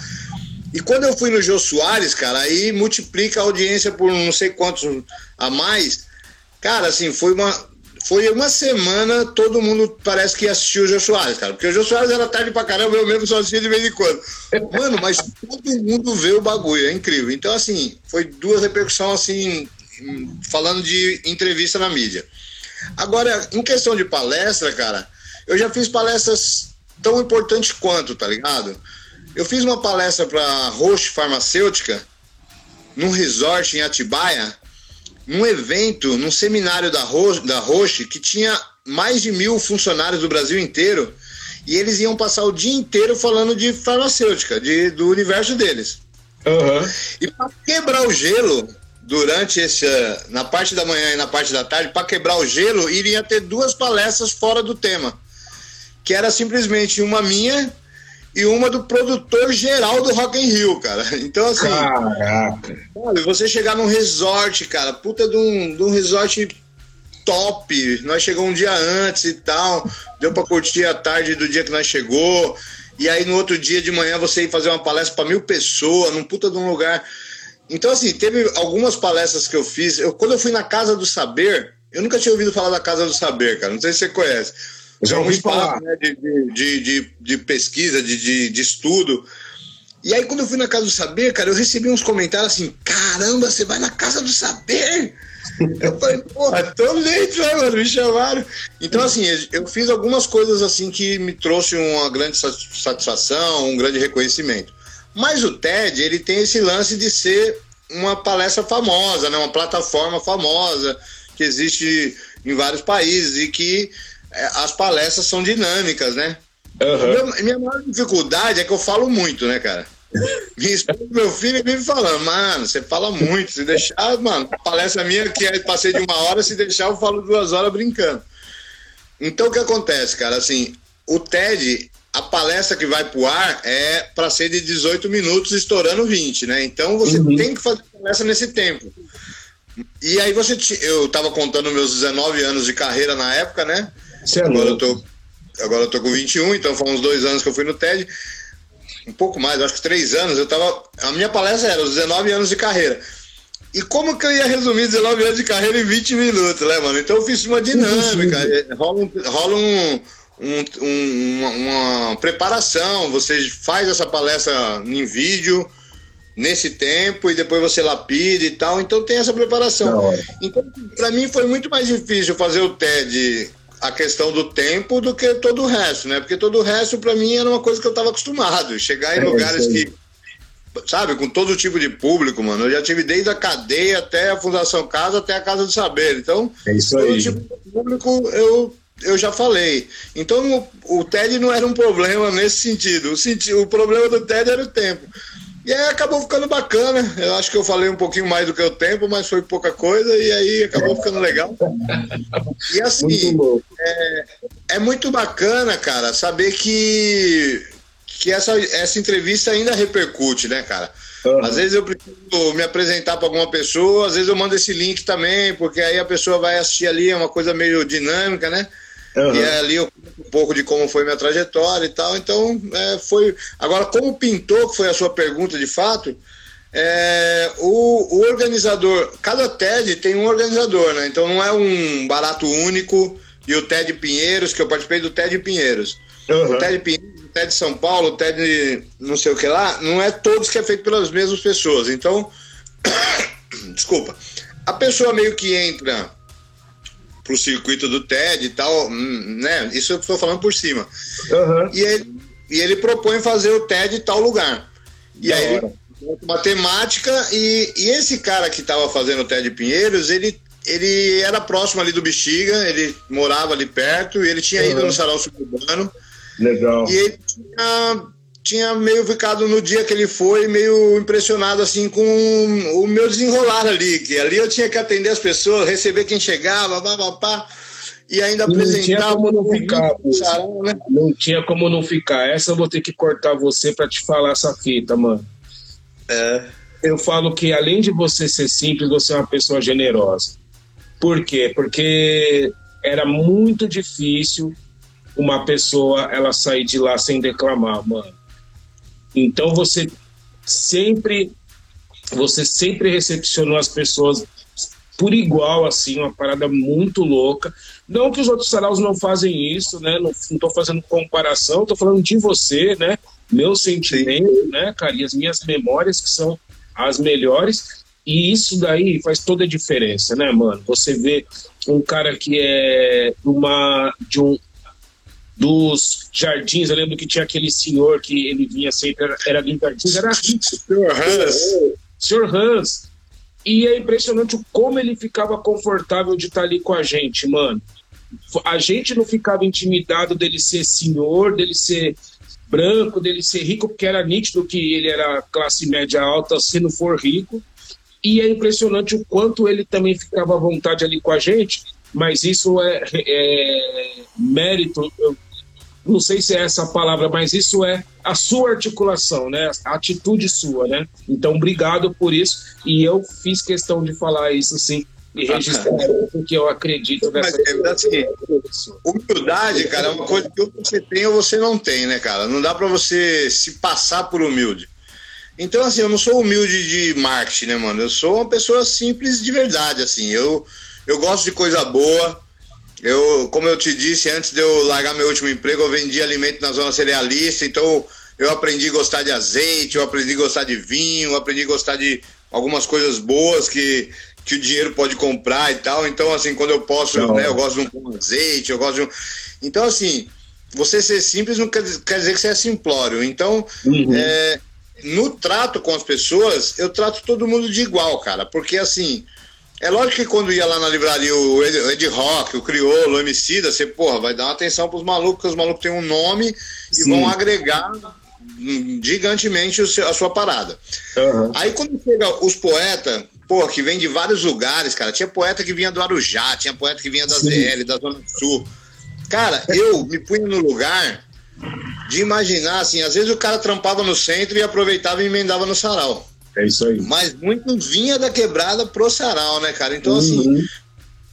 S2: E quando eu fui no Jô Soares, cara, aí multiplica a audiência por não sei quantos a mais. Cara, assim, foi uma, foi uma semana, todo mundo parece que assistiu o Jô Soares, cara. Porque o Jô Soares era tarde pra caramba, eu mesmo só assistia de vez em quando. Mano, mas todo mundo vê o bagulho, é incrível. Então, assim, foi duas repercussões, assim, falando de entrevista na mídia. Agora, em questão de palestra, cara, eu já fiz palestras tão importantes quanto, tá ligado? Eu fiz uma palestra pra Roche Farmacêutica, num resort em Atibaia, num evento, num seminário da, Ro da Roche, que tinha mais de mil funcionários do Brasil inteiro, e eles iam passar o dia inteiro falando de farmacêutica, de, do universo deles.
S1: Uhum.
S2: E para quebrar o gelo, durante esse. na parte da manhã e na parte da tarde, para quebrar o gelo, iria ter duas palestras fora do tema. Que era simplesmente uma minha e uma do produtor geral do Rock in Rio, cara. Então, assim.
S1: Caraca.
S2: você chegar num resort, cara, puta de um, de um resort top. Nós chegamos um dia antes e tal. Deu pra curtir a tarde do dia que nós chegou. E aí no outro dia de manhã você ir fazer uma palestra para mil pessoas, num puta de um lugar. Então, assim, teve algumas palestras que eu fiz. Eu, quando eu fui na Casa do Saber, eu nunca tinha ouvido falar da Casa do Saber, cara. Não sei se você conhece.
S1: Já ouvi falar.
S2: Né, de, de, de, de, pesquisa, de, de, estudo. E aí, quando eu fui na Casa do Saber, cara, eu recebi uns comentários assim: caramba, você vai na Casa do Saber? Eu falei, porra, tô dentro, né, mano? Me chamaram. Então, assim, eu fiz algumas coisas assim que me trouxe uma grande satisfação, um grande reconhecimento. Mas o TED, ele tem esse lance de ser uma palestra famosa, né? uma plataforma famosa que existe em vários países e que é, as palestras são dinâmicas, né?
S1: Uhum.
S2: minha maior dificuldade é que eu falo muito, né, cara? Minha esposa meu filho vive falando, mano, você fala muito, se deixar, mano, palestra minha que é, passei de uma hora, se deixar eu falo duas horas brincando. Então o que acontece, cara, assim, o TED, a palestra que vai pro ar é para ser de 18 minutos, estourando 20, né? Então você uhum. tem que fazer palestra nesse tempo. E aí você, eu tava contando meus 19 anos de carreira na época, né?
S1: É
S2: agora, eu tô, agora eu tô com 21, então foram uns dois anos que eu fui no TED um pouco mais, acho que três anos, eu tava. A minha palestra era os 19 anos de carreira. E como que eu ia resumir 19 anos de carreira em 20 minutos, né, mano? Então eu fiz uma dinâmica, é, rola, um, rola um, um uma, uma, preparação, você faz essa palestra em vídeo nesse tempo e depois você lapida e tal, então tem essa preparação. Então, para mim foi muito mais difícil fazer o TED a questão do tempo do que todo o resto, né? Porque todo o resto, para mim, era uma coisa que eu estava acostumado. Chegar em é, lugares que. Sabe, com todo tipo de público, mano. Eu já tive desde a cadeia até a Fundação Casa, até a Casa do Saber. Então,
S1: é isso todo
S2: tipo de público eu, eu já falei. Então, o, o TED não era um problema nesse sentido. O, senti o problema do TED era o tempo. E aí acabou ficando bacana. Eu acho que eu falei um pouquinho mais do que o tempo, mas foi pouca coisa e aí acabou ficando legal. E assim, é, é, muito bacana, cara, saber que, que essa, essa entrevista ainda repercute, né, cara? Uhum. Às vezes eu preciso me apresentar para alguma pessoa, às vezes eu mando esse link também, porque aí a pessoa vai assistir ali, é uma coisa meio dinâmica, né? Uhum. E ali eu um pouco de como foi minha trajetória e tal. Então, é, foi. Agora, como pintor, que foi a sua pergunta de fato, é, o, o, organizador, cada TED tem um organizador, né? Então não é um barato único. E o TED Pinheiros, que eu participei do TED Pinheiros. Uhum. O TED Pinheiros, o TED São Paulo, o TED não sei o que lá, não é todos que é feito pelas mesmas pessoas. Então, desculpa. A pessoa meio que entra pro circuito do TED e tal, hum, né? Isso eu estou falando por cima.
S1: Uhum.
S2: E, ele, e ele propõe fazer o TED em tal lugar. E da aí hora. ele matemática e, e esse cara que estava fazendo o TED Pinheiros, ele ele era próximo ali do Bexiga, ele morava ali perto e ele tinha uhum. ido no sarau suburbano.
S1: Legal.
S2: E ele tinha tinha meio ficado no dia que ele foi meio impressionado assim com o meu desenrolar ali, que ali eu tinha que atender as pessoas, receber quem chegava, babá, e ainda apresentar.
S1: Não tinha como não ficar, sarão, né? Não tinha como não ficar. Essa eu vou ter que cortar você para te falar essa fita, mano.
S2: É.
S1: Eu falo que além de você ser simples, você é uma pessoa generosa. Por quê? Porque era muito difícil uma pessoa ela sair de lá sem declamar, mano então você sempre você sempre recepcionou as pessoas por igual, assim, uma parada muito louca. Não que os outros saraus não fazem isso, né? Não, estou fazendo comparação, estou falando de você, né? Meu sentimento, né, cara? E as minhas memórias que são as melhores. E isso daí faz toda a diferença, né, mano? Você vê um cara que é uma, de um, dos jardins. Eu lembro que tinha aquele senhor que ele vinha sempre, era, era ali em jardins, era rico.
S2: Senhor Hans.
S1: senhor Hans. E é impressionante como ele ficava confortável de estar ali com a gente, mano. A gente não ficava intimidado dele ser senhor, dele ser branco, dele ser rico, porque era nítido que ele era classe média alta, se não for rico. E é impressionante o quanto ele também ficava à vontade ali com a gente, mas isso é, é mérito, eu não sei se é essa a palavra, mas isso é a sua articulação, né? A atitude sua, né? Então, obrigado por isso. E eu fiz questão de falar isso, sim, e registrar, porque eu acredito nessa. Mas,
S2: é, assim, humildade, cara, é uma coisa que você tem ou você não tem, né, cara? Não dá para você se passar por humilde. Então, assim, eu não sou humilde de marketing, né, mano? Eu sou uma pessoa simples de verdade, assim. Eu, eu gosto de coisa boa, eu, como eu te disse, antes de eu largar meu último emprego, eu vendi alimento na zona cerealista, então eu aprendi a gostar de azeite, eu aprendi a gostar de vinho, eu aprendi a gostar de algumas coisas boas que, que o dinheiro pode comprar e tal. Então, assim, quando eu posso, não. né, eu gosto de um azeite, eu gosto de um. Então, assim, você ser simples não quer, quer dizer que você é simplório. Então, uhum. é, no trato com as pessoas, eu trato todo mundo de igual, cara, porque assim é lógico que quando ia lá na livraria o Ed, o Ed Rock, o Criolo, o Emicida, você, porra, vai dar uma atenção pros malucos, porque os malucos têm um nome Sim. e vão agregar gigantemente a sua parada. Uhum. Aí quando chega os poetas, porra, que vem de vários lugares, cara, tinha poeta que vinha do Arujá, tinha poeta que vinha da Sim. ZL, da Zona Sul. Cara, eu me punho no lugar de imaginar, assim, às vezes o cara trampava no centro e aproveitava e emendava no sarau.
S1: É isso aí.
S2: Mas muito vinha da quebrada pro sarau, né, cara? Então, assim, uhum. assim,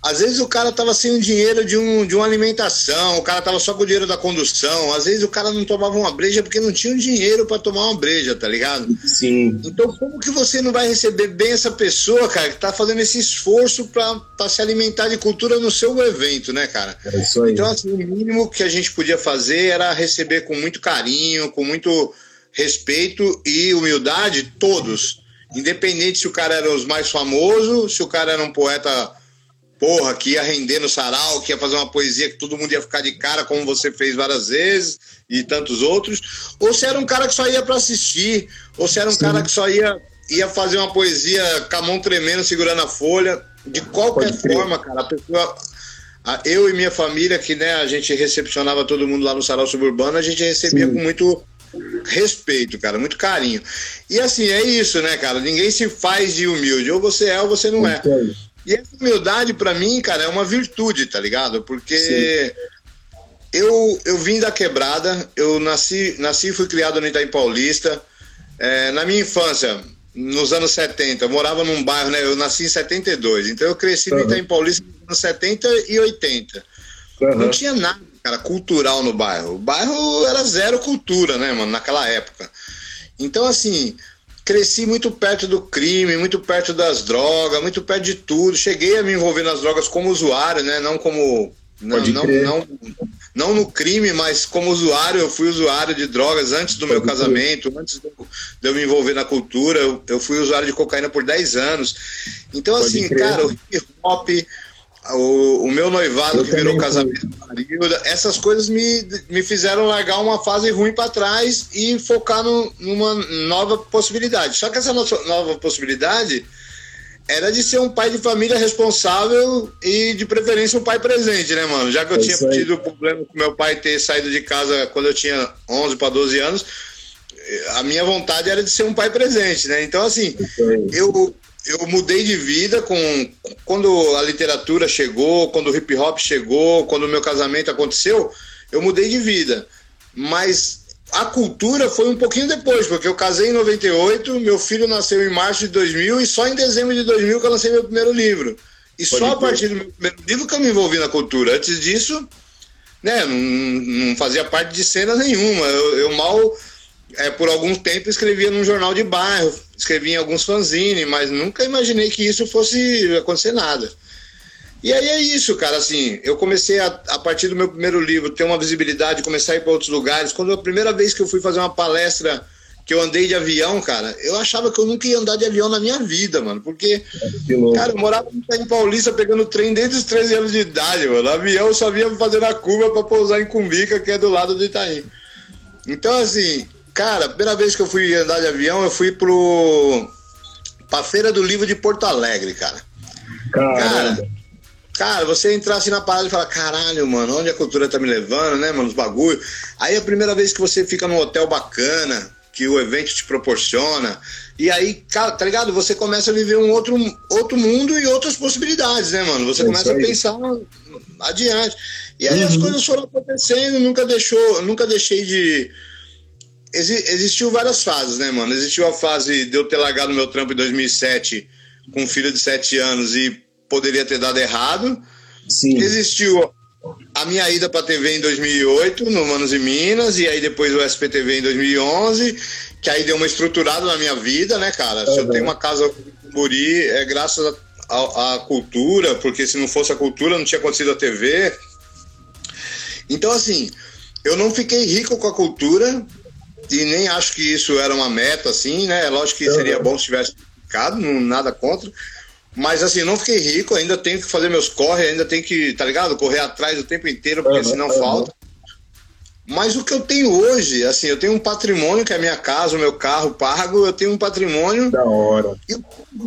S2: às vezes o cara tava sem o dinheiro de, um, de uma alimentação, o cara tava só com o dinheiro da condução, às vezes o cara não tomava uma breja porque não tinha o dinheiro para tomar uma breja, tá ligado?
S1: Sim.
S2: Então, como que você não vai receber bem essa pessoa, cara, que tá fazendo esse esforço para se alimentar de cultura no seu evento, né, cara?
S1: É isso aí.
S2: Então, assim, o mínimo que a gente podia fazer era receber com muito carinho, com muito respeito e humildade, todos. Independente se o cara era os mais famosos, se o cara era um poeta, porra, que ia render no sarau, que ia fazer uma poesia que todo mundo ia ficar de cara, como você fez várias vezes, e tantos outros, ou se era um cara que só ia para assistir, ou se era um Sim. cara que só ia, ia fazer uma poesia com a mão tremendo, segurando a folha. De qualquer forma, cara, a pessoa eu e minha família, que né, a gente recepcionava todo mundo lá no Sarau Suburbano, a gente recebia Sim. com muito respeito, cara, muito carinho. E assim, é isso, né, cara? Ninguém se faz de humilde. Ou você é ou você não é. E essa humildade, para mim, cara, é uma virtude, tá ligado? Porque eu, eu vim da quebrada, eu nasci, nasci e fui criado no Itaim Paulista. É, na minha infância, nos anos 70, eu morava num bairro, né? Eu nasci em 72, então eu cresci uhum. no Itaim Paulista nos anos 70 e 80. Uhum. Não tinha nada cara, cultural no bairro. O bairro era zero cultura, né, mano, naquela época. Então, assim, cresci muito perto do crime, muito perto das drogas, muito perto de tudo. Cheguei a me envolver nas drogas como usuário, né, não como. Não, não, não, não, no crime, mas como usuário, eu fui usuário de drogas antes do meu casamento, antes de eu me envolver na cultura, eu, eu, fui usuário de cocaína por 10 anos. Então, Pode assim, crer. cara, o hip hop, o, o meu noivado eu que virou casamento essas coisas me, me fizeram largar uma fase ruim para trás e focar no, numa nova possibilidade. Só que essa nova possibilidade era de ser um pai de família responsável e de preferência um pai presente, né, mano? Já que eu é tinha tido problema com meu pai ter saído de casa quando eu tinha 11 para 12 anos, a minha vontade era de ser um pai presente, né? Então, assim, é eu, eu mudei de vida com quando a literatura chegou, quando o hip hop chegou, quando o meu casamento aconteceu, eu mudei de vida. Mas a cultura foi um pouquinho depois, porque eu casei em 98, meu filho nasceu em março de 2000 e só em dezembro de 2000 que eu lancei meu primeiro livro. E Pode só a partir do meu primeiro livro que eu me envolvi na cultura. Antes disso, né, não, não fazia parte de cena nenhuma. Eu, eu mal é, por algum tempo escrevia num jornal de bairro, escrevia em alguns fanzines, mas nunca imaginei que isso fosse acontecer nada. E aí é isso, cara, assim, eu comecei a, a partir do meu primeiro livro ter uma visibilidade, começar a ir para outros lugares. Quando a primeira vez que eu fui fazer uma palestra que eu andei de avião, cara, eu achava que eu nunca ia andar de avião na minha vida, mano, porque, cara, eu morava em Paulista pegando trem desde os 13 anos de idade, mano. Avião eu só vinha fazendo a curva para pousar em Cumbica, que é do lado do Itaim. Então, assim, Cara, a primeira vez que eu fui andar de avião, eu fui pro, pra Feira do Livro de Porto Alegre, cara. Cara, cara, você entrar assim na parada e falar, caralho, mano, onde a cultura tá me levando, né, mano, os bagulho. Aí é a primeira vez que você fica num hotel bacana, que o evento te proporciona. E aí, cara, tá ligado? Você começa a viver um outro, outro mundo e outras possibilidades, né, mano? Você é começa a pensar adiante. E aí uhum. as coisas foram acontecendo, nunca deixou, nunca deixei de. Existiu várias fases, né, mano? Existiu a fase de eu ter largado meu trampo em 2007 com um filho de 7 anos e poderia ter dado errado. Sim. Existiu a minha ida para a TV em 2008, no Manos e Minas, e aí depois o SPTV em 2011, que aí deu uma estruturada na minha vida, né, cara? Uhum. Se eu tenho uma casa Muri, é graças à cultura, porque se não fosse a cultura não tinha acontecido a TV. Então, assim, eu não fiquei rico com a cultura e nem acho que isso era uma meta, assim, né? Lógico que seria bom se tivesse ficado, não, nada contra. Mas assim, não fiquei rico, ainda tenho que fazer meus corre, ainda tenho que, tá ligado? Correr atrás o tempo inteiro, porque uhum, senão uhum. falta. Mas o que eu tenho hoje, assim, eu tenho um patrimônio que é a minha casa, o meu carro pago, eu tenho um patrimônio.
S1: Da hora.
S2: Eu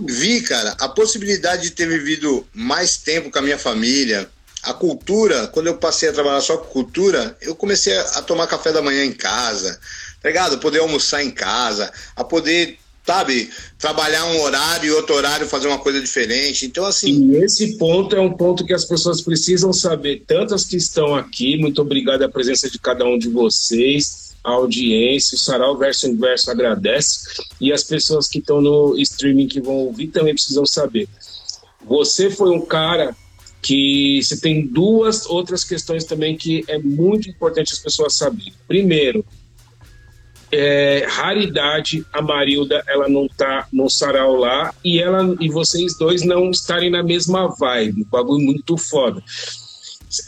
S2: vi, cara, a possibilidade de ter vivido mais tempo com a minha família, a cultura, quando eu passei a trabalhar só com cultura, eu comecei a tomar café da manhã em casa, tá ligado? Poder almoçar em casa, a poder sabe, trabalhar um horário e outro horário fazer uma coisa diferente. Então, assim.
S1: E esse ponto é um ponto que as pessoas precisam saber, tantas que estão aqui. Muito obrigado à presença de cada um de vocês, a audiência, o Sarau Verso Inverso agradece. E as pessoas que estão no streaming que vão ouvir também precisam saber. Você foi um cara que você tem duas outras questões também que é muito importante as pessoas saberem. Primeiro, é, raridade a Marilda ela não tá no sarau lá e ela e vocês dois não estarem na mesma vibe, bagulho muito foda.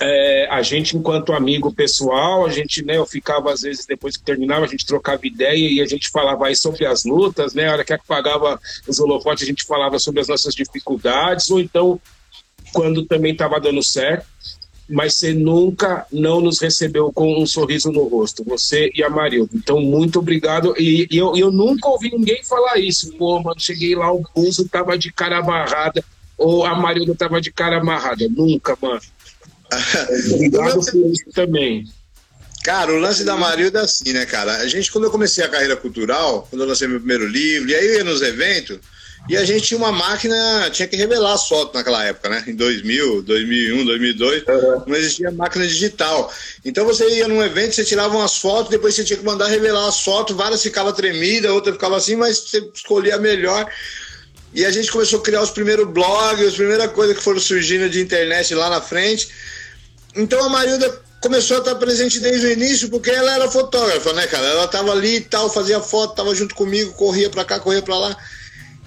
S1: É, a gente, enquanto amigo pessoal, a gente, né, eu ficava às vezes depois que terminava, a gente trocava ideia e a gente falava aí sobre as lutas, né, a hora que apagava os holofotes, a gente falava sobre as nossas dificuldades, ou então quando também estava dando certo mas você nunca não nos recebeu com um sorriso no rosto, você e a Marilda. Então, muito obrigado. E, e eu, eu nunca ouvi ninguém falar isso. Pô, mano, cheguei lá, o Buzo tava de cara amarrada, ou a Marilda tava de cara amarrada. Nunca, mano. obrigado por isso também.
S2: Cara, o lance da Marilda é assim, né, cara? A gente, quando eu comecei a carreira cultural, quando eu lancei meu primeiro livro, e aí eu ia nos eventos, e a gente tinha uma máquina, tinha que revelar as fotos naquela época, né? Em 2000, 2001, 2002, uhum. não existia máquina digital. Então você ia num evento, você tirava umas fotos, depois você tinha que mandar revelar as fotos, várias ficavam tremidas, outra ficava assim, mas você escolhia a melhor. E a gente começou a criar os primeiros blogs, as primeiras coisas que foram surgindo de internet lá na frente. Então a Marilda começou a estar presente desde o início, porque ela era fotógrafa, né, cara? Ela tava ali e tal, fazia foto, tava junto comigo, corria para cá, corria para lá.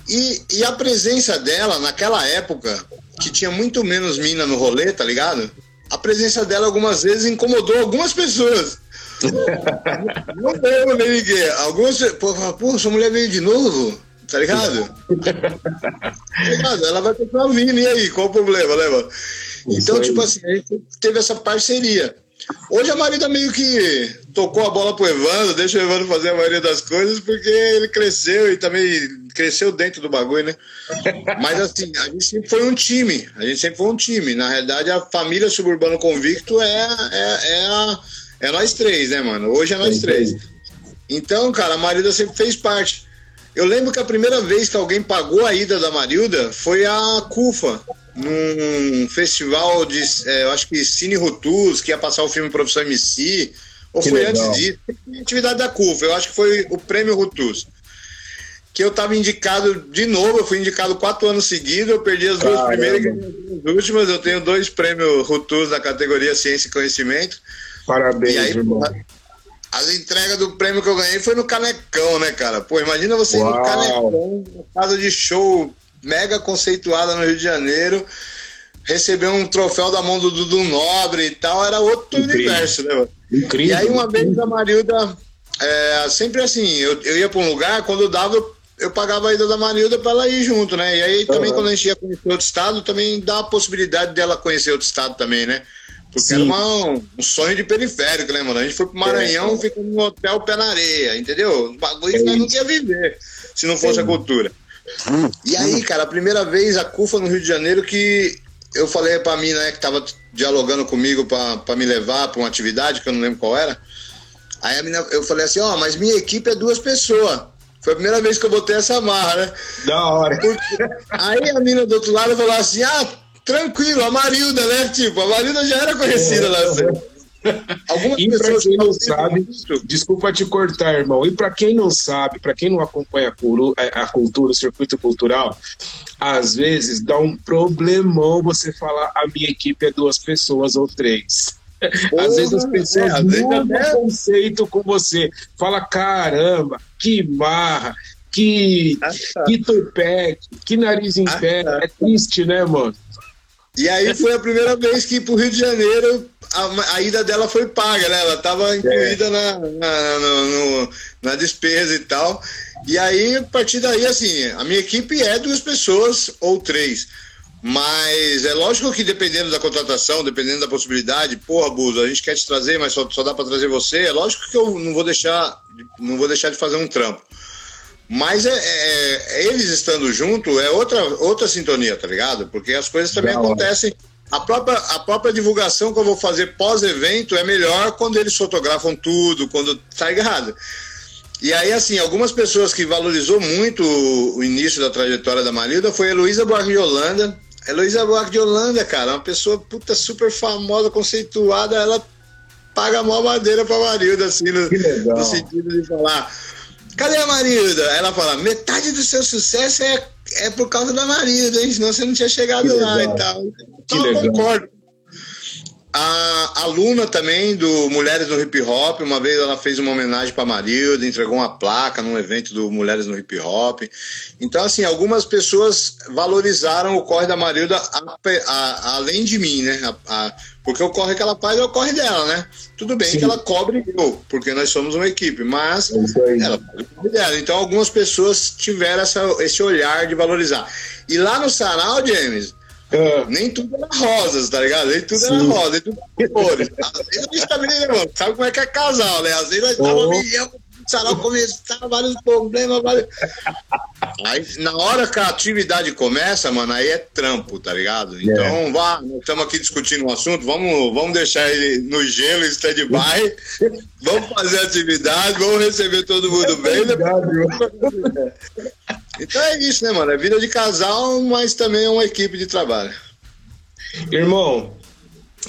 S2: E, e a presença dela naquela época, que tinha muito menos mina no rolê, tá ligado? A presença dela algumas vezes incomodou algumas pessoas. não deu nem ninguém. Algumas, pô, pô, essa mulher veio de novo, tá ligado? tá ligado? Ela vai continuar vindo, e aí, qual o problema, leva? Então, tipo assim, a gente teve essa parceria. Hoje a Marida meio que tocou a bola pro Evandro, deixa o Evandro fazer a maioria das coisas, porque ele cresceu e também cresceu dentro do bagulho, né? Mas assim, a gente sempre foi um time, a gente sempre foi um time. Na realidade, a família Suburbano Convicto é, é, é, a, é nós três, né, mano? Hoje é nós três. Então, cara, a Marilda sempre fez parte. Eu lembro que a primeira vez que alguém pagou a ida da Marilda foi a CUFA, num festival de, é, eu acho que Cine Rutus, que ia passar o filme Professor MC, ou que foi legal. antes disso, atividade da CUFA, eu acho que foi o prêmio Rutus. Que eu estava indicado de novo, eu fui indicado quatro anos seguidos, eu perdi as Caramba. duas primeiras e as últimas, eu tenho dois prêmios Rutus na categoria Ciência e Conhecimento.
S1: Parabéns,
S2: e aí,
S1: irmão.
S2: As entregas do prêmio que eu ganhei foi no Canecão, né, cara? Pô, imagina você Uau. no Canecão, casa de show mega conceituada no Rio de Janeiro, recebeu um troféu da mão do Dudu Nobre e tal, era outro Incrível. universo, né? Mano? Incrível. E aí uma vez a Marilda, é, sempre assim, eu, eu ia para um lugar, quando dava, eu, eu, pagava a ida da Marilda para ela ir junto, né? E aí também uhum. quando a gente ia conhecer outro estado, também dá a possibilidade dela conhecer outro estado também, né? Porque Sim. era uma, um sonho de periférico, né, mano? A gente foi pro Maranhão, é. ficou num hotel pé na areia, entendeu? O bagulho é que nós não ia viver se não fosse é. a cultura. E aí, cara, a primeira vez a CUFA no Rio de Janeiro que eu falei pra mim, né, que tava dialogando comigo pra, me levar pra uma atividade, que eu não lembro qual era. Aí a mina, eu falei assim, ó, oh, mas minha equipe é duas pessoas. Foi a primeira vez que eu botei essa marra, né?
S1: Da hora.
S2: Porque... Aí a mina do outro lado falou assim, ah, tranquilo, a Marilda, né? Tipo, a Marilda já era conhecida é, lá.
S1: Algumas e para quem não sabe, isso. desculpa te cortar, irmão. E para quem não sabe, para quem não acompanha a cultura, o circuito cultural, às vezes dá um problemão você falar a minha equipe é duas pessoas ou três. Porra, às vezes as pessoas é, mudam é... conceito com você. Fala, caramba, que marra, que, ah, tá. que tupete, que nariz em ah, pé. Tá. É triste, né, mano?
S2: E aí foi a primeira vez que pro Rio de Janeiro a, a ida dela foi paga, né? Ela estava incluída é. na, na, no, na despesa e tal. E aí, a partir daí, assim, a minha equipe é duas pessoas ou três. Mas é lógico que dependendo da contratação, dependendo da possibilidade, porra, Buzo, a gente quer te trazer, mas só, só dá para trazer você. É lógico que eu não vou deixar, não vou deixar de fazer um trampo. Mas é, é, é, eles estando junto é outra, outra sintonia, tá ligado? Porque as coisas também acontecem. A própria, a própria divulgação que eu vou fazer pós-evento é melhor quando eles fotografam tudo, quando tá errado. E aí, assim, algumas pessoas que valorizou muito o, o início da trajetória da Marilda foi a Heloísa Buarque de Holanda. A Heloísa Buarque de Holanda, cara, uma pessoa puta super famosa, conceituada, ela paga a maior madeira pra Marilda, assim, no, no sentido de falar Cadê a Marilda? Ela fala: metade do seu sucesso é, é por causa da Marilda, hein? Senão você não tinha chegado lá e tal. Então eu concordo. A aluna também do Mulheres no Hip Hop, uma vez ela fez uma homenagem para Marilda, entregou uma placa num evento do Mulheres no Hip Hop. Então, assim, algumas pessoas valorizaram o corre da Marilda a, a, além de mim, né? A, porque o corre que ela faz é o corre dela, né? Tudo bem Sim. que ela cobre eu, porque nós somos uma equipe, mas é ela faz o corre dela. Então, algumas pessoas tiveram essa, esse olhar de valorizar. E lá no sarau, James, é. Nem tudo era rosas, tá ligado? Nem tudo Sim. era rosa, nem tudo era cores. Às vezes a gente também, irmão, sabe como é que é casal, né? Às vezes nós milhão, o sarau começava, vários problemas, vários... Aí, na hora que a atividade começa, mano, aí é trampo, tá ligado? Então, é. vá, nós estamos aqui discutindo um assunto, vamos, vamos deixar ele no gelo, em stand-by, vamos fazer a atividade, vamos receber todo mundo bem. Depois... Então é isso, né, mano? É vida de casal, mas também é uma equipe de trabalho.
S1: Irmão,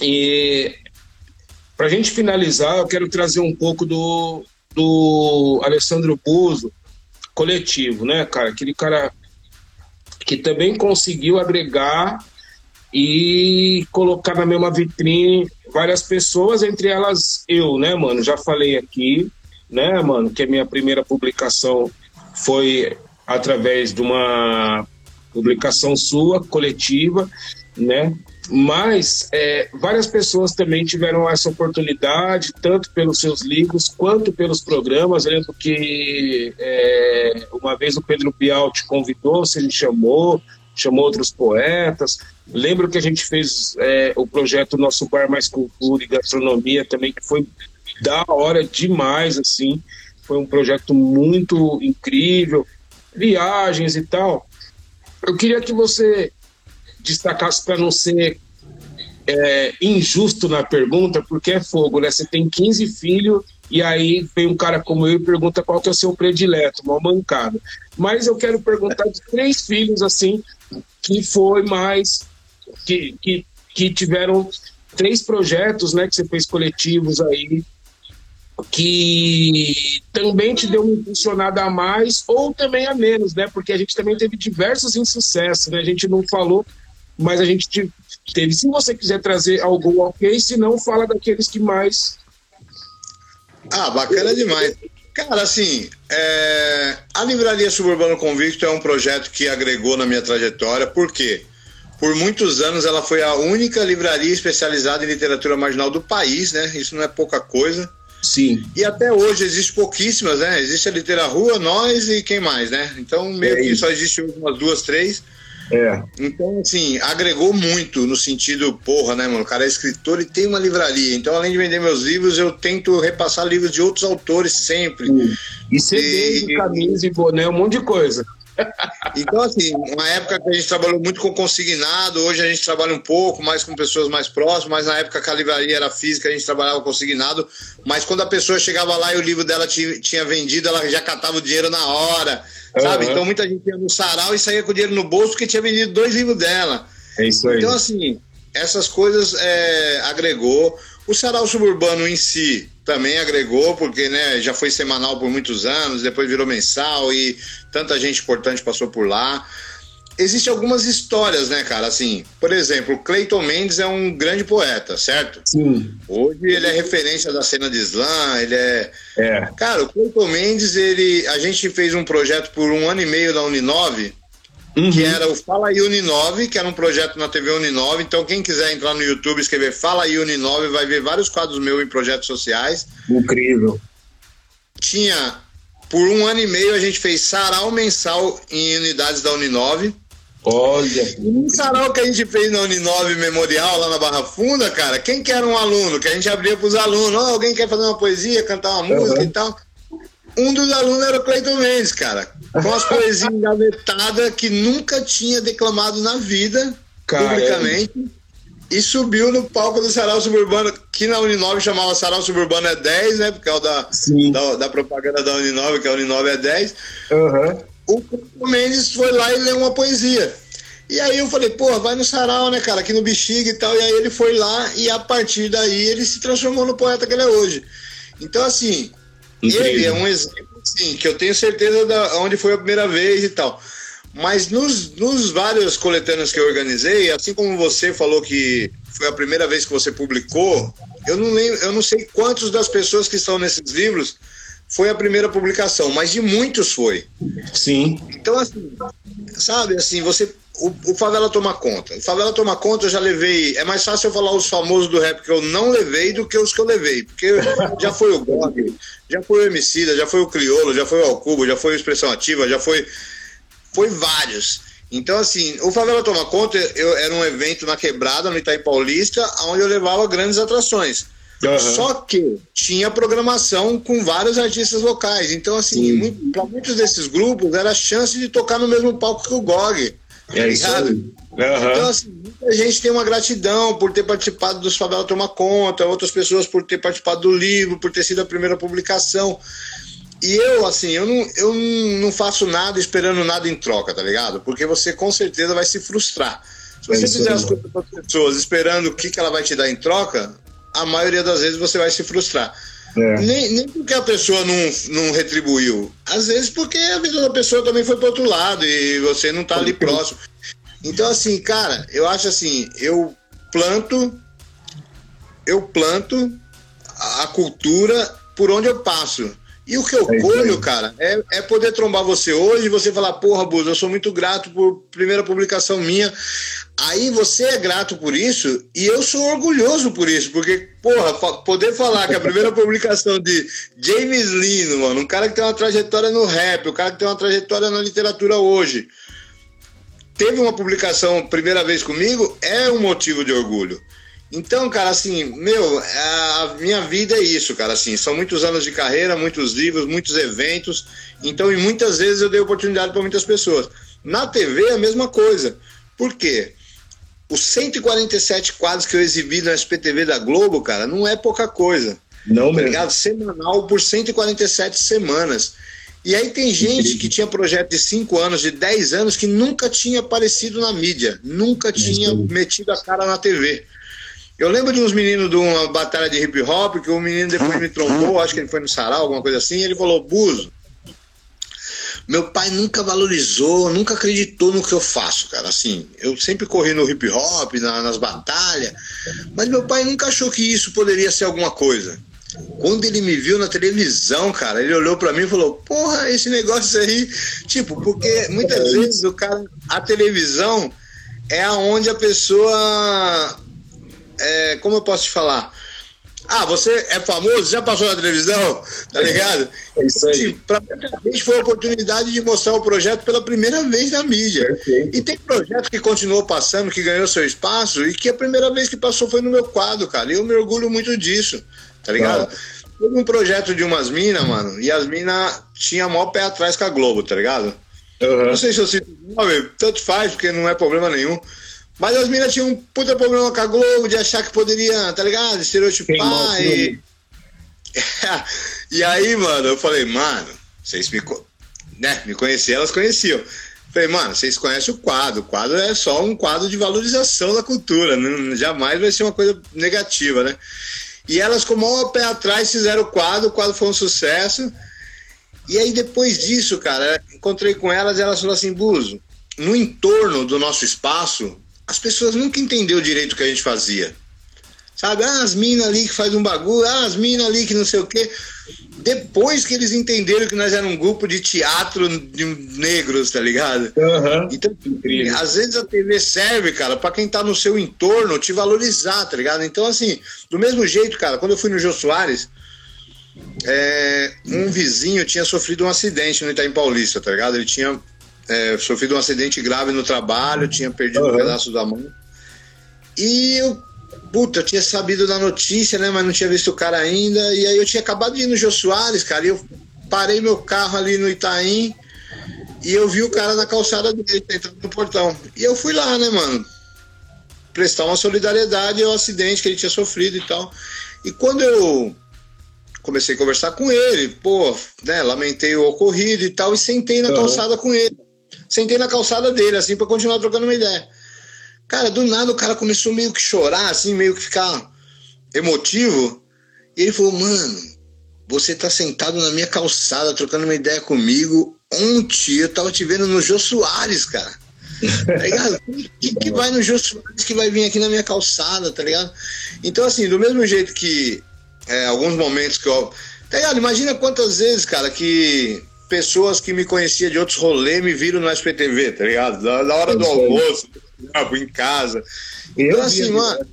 S1: e pra gente finalizar, eu quero trazer um pouco do, do Alessandro Buzo, coletivo, né, cara? Aquele cara que também conseguiu agregar e colocar na mesma vitrine várias pessoas, entre elas eu, né, mano? Já falei aqui, né, mano, que a minha primeira publicação foi através de uma publicação sua, coletiva, né? Mas é, várias pessoas também tiveram essa oportunidade, tanto pelos seus livros quanto pelos programas. Eu lembro que é, uma vez o Pedro Bial te convidou, você me chamou, chamou outros poetas. Lembro que a gente fez é, o projeto Nosso Bar Mais Cultura e Gastronomia também, que foi da hora demais, assim. Foi um projeto muito incrível viagens e tal. Eu queria que você destacasse para não ser é, injusto na pergunta, porque é fogo, né? Você tem 15 filhos e aí vem um cara como eu e pergunta qual que é o seu predileto, mal mancado. Mas eu quero perguntar de três filhos, assim, que foi mais... que, que, que tiveram três projetos, né, que você fez coletivos aí, que também te deu uma impulsionada a mais ou também a menos, né? Porque a gente também teve diversos insucessos, né? A gente não falou, mas a gente teve. Se você quiser trazer algum ok, se não, fala daqueles que mais.
S2: Ah, bacana demais. Cara, assim, é... a Livraria Suburbano Convicto é um projeto que agregou na minha trajetória, por quê? Por muitos anos ela foi a única livraria especializada em literatura marginal do país, né? Isso não é pouca coisa.
S1: Sim.
S2: E até hoje existe pouquíssimas, né? Existe a Litera Rua, nós e quem mais, né? Então, meio é que só existe umas duas, três.
S1: É.
S2: Então, assim, agregou muito no sentido, porra, né, mano? O cara é escritor e tem uma livraria. Então, além de vender meus livros, eu tento repassar livros de outros autores sempre.
S1: E CD, e, camisa e boné, um monte de coisa.
S2: Então, assim, uma época que a gente trabalhou muito com consignado, hoje a gente trabalha um pouco mais com pessoas mais próximas, mas na época que a livraria era física, a gente trabalhava consignado, mas quando a pessoa chegava lá e o livro dela tinha vendido, ela já catava o dinheiro na hora, sabe? Uhum. Então muita gente ia no sarau e saía com o dinheiro no bolso porque tinha vendido dois livros dela.
S1: É isso aí.
S2: Então, assim, essas coisas é, agregou. O sarau suburbano em si também agregou, porque né, já foi semanal por muitos anos, depois virou mensal e tanta gente importante passou por lá. Existem algumas histórias, né, cara? Assim, por exemplo, Clayton Mendes é um grande poeta, certo?
S1: Sim.
S2: Hoje ele é referência da cena de slam, ele é.
S1: É.
S2: Cara, o Clayton Mendes, ele. A gente fez um projeto por um ano e meio da Uninove, uhum. que era o Fala aí Uninove, que era um projeto na TV Uninove. Então, quem quiser entrar no YouTube e escrever Fala aí Uninove, vai ver vários quadros meus em projetos sociais.
S1: Incrível.
S2: Tinha, por um ano e meio, a gente fez sarau mensal em unidades da Uninove.
S1: Olha.
S2: Um sarau que a gente fez na Uninove Memorial, lá na Barra Funda, cara, quem que era um aluno? Que a gente abria para os alunos, oh, alguém quer fazer uma poesia, cantar uma música uhum. e tal. Um dos alunos era o Cleiton Mendes, cara com as poesias engavetadas que nunca tinha declamado na vida, Caramba. publicamente, e subiu no palco do Sarau Suburbano, que na Uninove chamava Sarau Suburbano é 10, né? Por causa da, da, da, propaganda da Uninove, que a Uninove é 10.
S1: Uhum.
S2: O Mendes foi lá e leu uma poesia. E aí eu falei, pô, vai no sarau, né, cara, aqui no Bexiga e tal. E aí ele foi lá e a partir daí ele se transformou no poeta que ele é hoje. Então, assim, Incrível. ele é um exemplo Sim, que eu tenho certeza da onde foi a primeira vez e tal. Mas nos, nos vários coletâneos que eu organizei, assim como você falou que foi a primeira vez que você publicou, eu não lembro, eu não sei quantos das pessoas que estão nesses livros foi a primeira publicação, mas de muitos foi.
S1: Sim.
S2: Então, assim, sabe, assim, você. O, o, Favela toma conta. O Favela toma conta, eu já levei. É mais fácil eu falar os famosos do rap que eu não levei do que os que eu levei. Porque já foi o Gog, já foi o Emicida, já foi o Criolo, já foi o Alcubo, já foi o Expressão Ativa, já foi. Foi vários. Então, assim, o Favela Toma Conta eu, era um evento na Quebrada, no Itaí Paulista, onde eu levava grandes atrações. Uhum. Só que tinha programação com vários artistas locais. Então, assim, muito, para muitos desses grupos era a chance de tocar no mesmo palco que o GOG.
S1: É isso Uhum.
S2: Então, assim, muita gente tem uma gratidão por ter participado dos Favela Toma Conta, outras pessoas por ter participado do livro, por ter sido a primeira publicação. E eu, assim, eu não, eu não faço nada esperando nada em troca, tá ligado? Porque você com certeza vai se frustrar. Se você é fizer as coisas para as pessoas esperando o que, que ela vai te dar em troca, a maioria das vezes você vai se frustrar. É. Nem, nem porque a pessoa não, não retribuiu. Às vezes porque a vida da pessoa também foi para outro lado e você não está ali próximo. Então, assim, cara, eu acho assim, eu planto, eu planto a cultura por onde eu passo. E o que eu é colho, cara, é, é poder trombar você hoje e você falar, porra, Buzo, eu sou muito grato por primeira publicação minha. Aí você é grato por isso e eu sou orgulhoso por isso, porque, porra, poder falar que a primeira publicação de James Lino, mano, um cara que tem uma trajetória no rap, um cara que tem uma trajetória na literatura hoje, teve uma publicação primeira vez comigo, é um motivo de orgulho. Então, cara, assim, meu, a minha vida é isso, cara, assim, são muitos anos de carreira, muitos livros, muitos eventos, então, e muitas vezes eu dei oportunidade para muitas pessoas. Na TV é a mesma coisa. Por quê? Os 147 quadros que eu exibi no SPTV da Globo, cara, não é pouca coisa.
S1: Não, tá
S2: ligado? Semanal por 147 semanas. E aí tem gente que tinha projeto de 5 anos, de 10 anos, que nunca tinha aparecido na mídia, nunca tinha metido a cara na TV. Eu lembro de uns meninos de uma batalha de hip hop, que o menino depois me trombou, acho que ele foi no sarau, alguma coisa assim, e ele falou, Buzo, meu pai nunca valorizou, nunca acreditou no que eu faço, cara. Assim, eu sempre corri no hip hop, na, nas batalhas, mas meu pai nunca achou que isso poderia ser alguma coisa. Quando ele me viu na televisão, cara, ele olhou para mim e falou: Porra, esse negócio aí. Tipo, porque muitas vezes o cara, a televisão é aonde a pessoa é, como eu posso te falar? Ah, você é famoso, já passou na televisão, tá ligado?
S1: É isso aí. Sim,
S2: pra gente foi a oportunidade de mostrar o projeto pela primeira vez na mídia.
S1: Perfeito.
S2: E tem projeto que continuou passando, que ganhou seu espaço, e que a primeira vez que passou foi no meu quadro, cara. E eu me orgulho muito disso, tá ligado? Ah. Teve um projeto de umas minas, mano, e as minas tinham maior pé atrás com a Globo, tá ligado? Uhum. Não sei se eu cito o nome, tanto faz, porque não é problema nenhum. Mas as minas tinham um puta problema com a Globo de achar que poderia, tá ligado? Estereotipar e. e aí, mano, eu falei, mano, vocês me, né, me conheciam, elas conheciam. Falei, mano, vocês conhecem o quadro. O quadro é só um quadro de valorização da cultura. Não, jamais vai ser uma coisa negativa, né? E elas, com o maior pé atrás, fizeram o quadro. O quadro foi um sucesso. E aí, depois disso, cara, encontrei com elas e elas falaram assim: Buzo, no entorno do nosso espaço, as pessoas nunca entenderam direito o que a gente fazia. Sabe? Ah, as minas ali que faz um bagulho, ah, as minas ali que não sei o quê. Depois que eles entenderam que nós éramos um grupo de teatro de negros, tá ligado? Uhum. Então, Incrível. às vezes a TV serve, cara, para quem tá no seu entorno te valorizar, tá ligado? Então, assim, do mesmo jeito, cara, quando eu fui no Jô Soares, é, um vizinho tinha sofrido um acidente no Itaim Paulista, tá ligado? Ele tinha é, sofrido um acidente grave no trabalho, tinha perdido uhum. um pedaço da mão. E eu puta, eu tinha sabido da notícia, né? Mas não tinha visto o cara ainda. E aí eu tinha acabado de ir no Jô Soares, cara. E eu parei meu carro ali no Itaim e eu vi o cara na calçada dele, entrando no portão. E eu fui lá, né, mano? Prestar uma solidariedade ao acidente que ele tinha sofrido e tal. E quando eu comecei a conversar com ele, pô, né, lamentei o ocorrido e tal, e sentei na uhum. calçada com ele. Sentei na calçada dele, assim, para continuar trocando uma ideia. Cara, do nada o cara começou meio que chorar, assim, meio que ficar emotivo. E ele falou, mano, você tá sentado na minha calçada, trocando uma ideia comigo. Ontem eu tava te vendo no Jô Soares, cara. Tá ligado? Quem que vai no Jô Soares que vai vir aqui na minha calçada, tá ligado? Então, assim, do mesmo jeito que é, alguns momentos que eu. Tá ligado? Imagina quantas vezes, cara, que pessoas que me conheciam de outros rolês me viram no SPTV, tá ligado? Da, da hora do almoço, em casa. Então, assim, mano.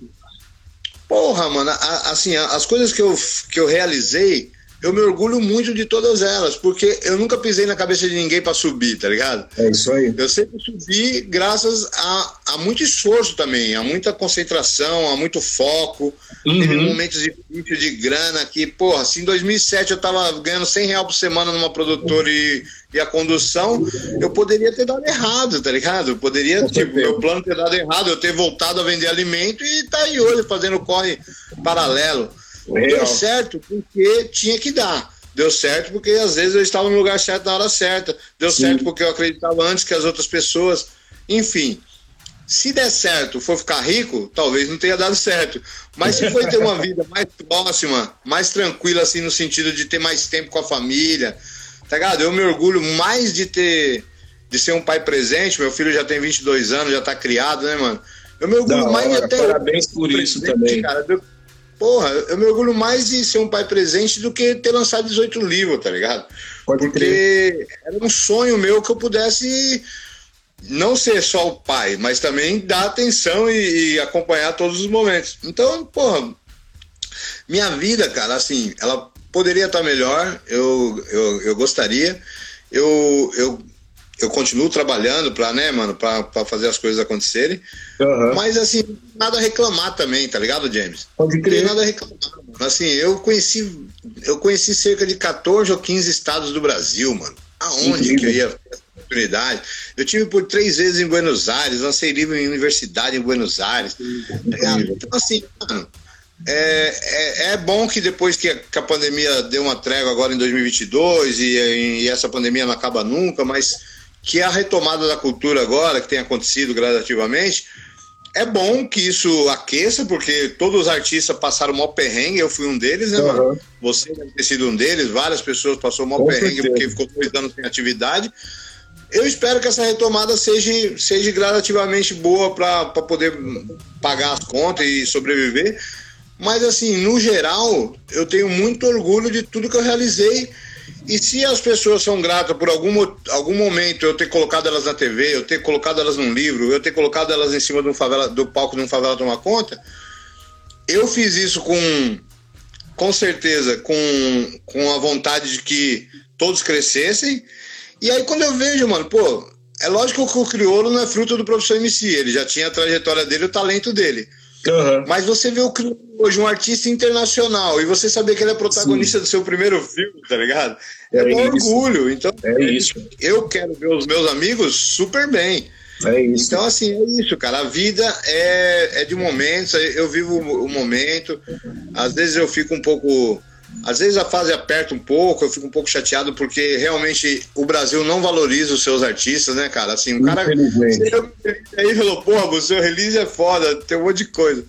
S2: Porra, mano, a, assim, as coisas que eu, que eu realizei, eu me orgulho muito de todas elas, porque eu nunca pisei na cabeça de ninguém para subir, tá ligado?
S1: É isso aí.
S2: Eu sempre subi graças a, a muito esforço também, a muita concentração, a muito foco. Uhum. Teve momentos difíceis de grana que, porra, se em 2007 eu tava ganhando 100 reais por semana numa produtora e e a condução, eu poderia ter dado errado, tá ligado? Eu poderia, Com tipo, meu plano ter dado errado, eu ter voltado a vender alimento e tá aí hoje fazendo corre paralelo. Legal. Deu certo porque tinha que dar. Deu certo porque às vezes eu estava no lugar certo na hora certa. Deu Sim. certo porque eu acreditava antes que as outras pessoas. Enfim, se der certo, for ficar rico, talvez não tenha dado certo. Mas se for ter uma vida mais próxima, mais tranquila, assim, no sentido de ter mais tempo com a família, Tá ligado? Eu me orgulho mais de ter. de ser um pai presente. Meu filho já tem 22 anos, já tá criado, né, mano? Eu me orgulho mais
S1: de ter. Parabéns por isso também. Cara.
S2: Porra, eu me orgulho mais de ser um pai presente do que ter lançado 18 livros, tá ligado?
S1: Pode
S2: Porque
S1: crer.
S2: era um sonho meu que eu pudesse não ser só o pai, mas também dar atenção e, e acompanhar todos os momentos. Então, porra, minha vida, cara, assim, ela poderia estar melhor, eu, eu, eu gostaria. Eu, eu, eu continuo trabalhando para, né, mano, para fazer as coisas acontecerem. Uhum. Mas, assim, nada a reclamar também, tá ligado, James?
S1: Pode crer.
S2: Não tem nada a reclamar. Mano. Assim, eu conheci, eu conheci cerca de 14 ou 15 estados do Brasil, mano. Aonde Incrível. que eu ia ter oportunidade? Eu tive por três vezes em Buenos Aires, lancei livro em universidade em Buenos Aires. Então, assim, mano é, é, é, bom que depois que a, que a, pandemia deu uma trégua agora em 2022 e, e, essa pandemia não acaba nunca, mas que a retomada da cultura agora, que tem acontecido gradativamente, é bom que isso aqueça, porque todos os artistas passaram o maior perrengue, eu fui um deles, né, uhum. mano? Você deve ter sido um deles, várias pessoas passaram o maior perrengue certeza. porque ficou dois anos sem atividade. Eu espero que essa retomada seja, seja gradativamente boa para poder pagar as contas e sobreviver mas, assim, no geral, eu tenho muito orgulho de tudo que eu realizei. E se as pessoas são gratas por algum, algum momento eu ter colocado elas na TV, eu ter colocado elas num livro, eu ter colocado elas em cima do, favela, do palco de um favela tomar conta, eu fiz isso com, com certeza, com, com a vontade de que todos crescessem. E aí quando eu vejo, mano, pô, é lógico que o Criolo não é fruto do professor MC, ele já tinha a trajetória dele, o talento dele. Uhum. Mas você vê o hoje um artista internacional e você saber que ele é protagonista Sim. do seu primeiro filme, tá ligado? É, é um orgulho. Então, é isso. Eu quero ver os meus amigos super bem. É isso. Então, assim, é isso, cara. A vida é, é de momentos, eu vivo o momento. Às vezes eu fico um pouco. Às vezes a fase aperta um pouco, eu fico um pouco chateado porque realmente o Brasil não valoriza os seus artistas, né, cara? Assim, o cara. Aí falou, porra, o seu release é foda, tem um monte de coisa.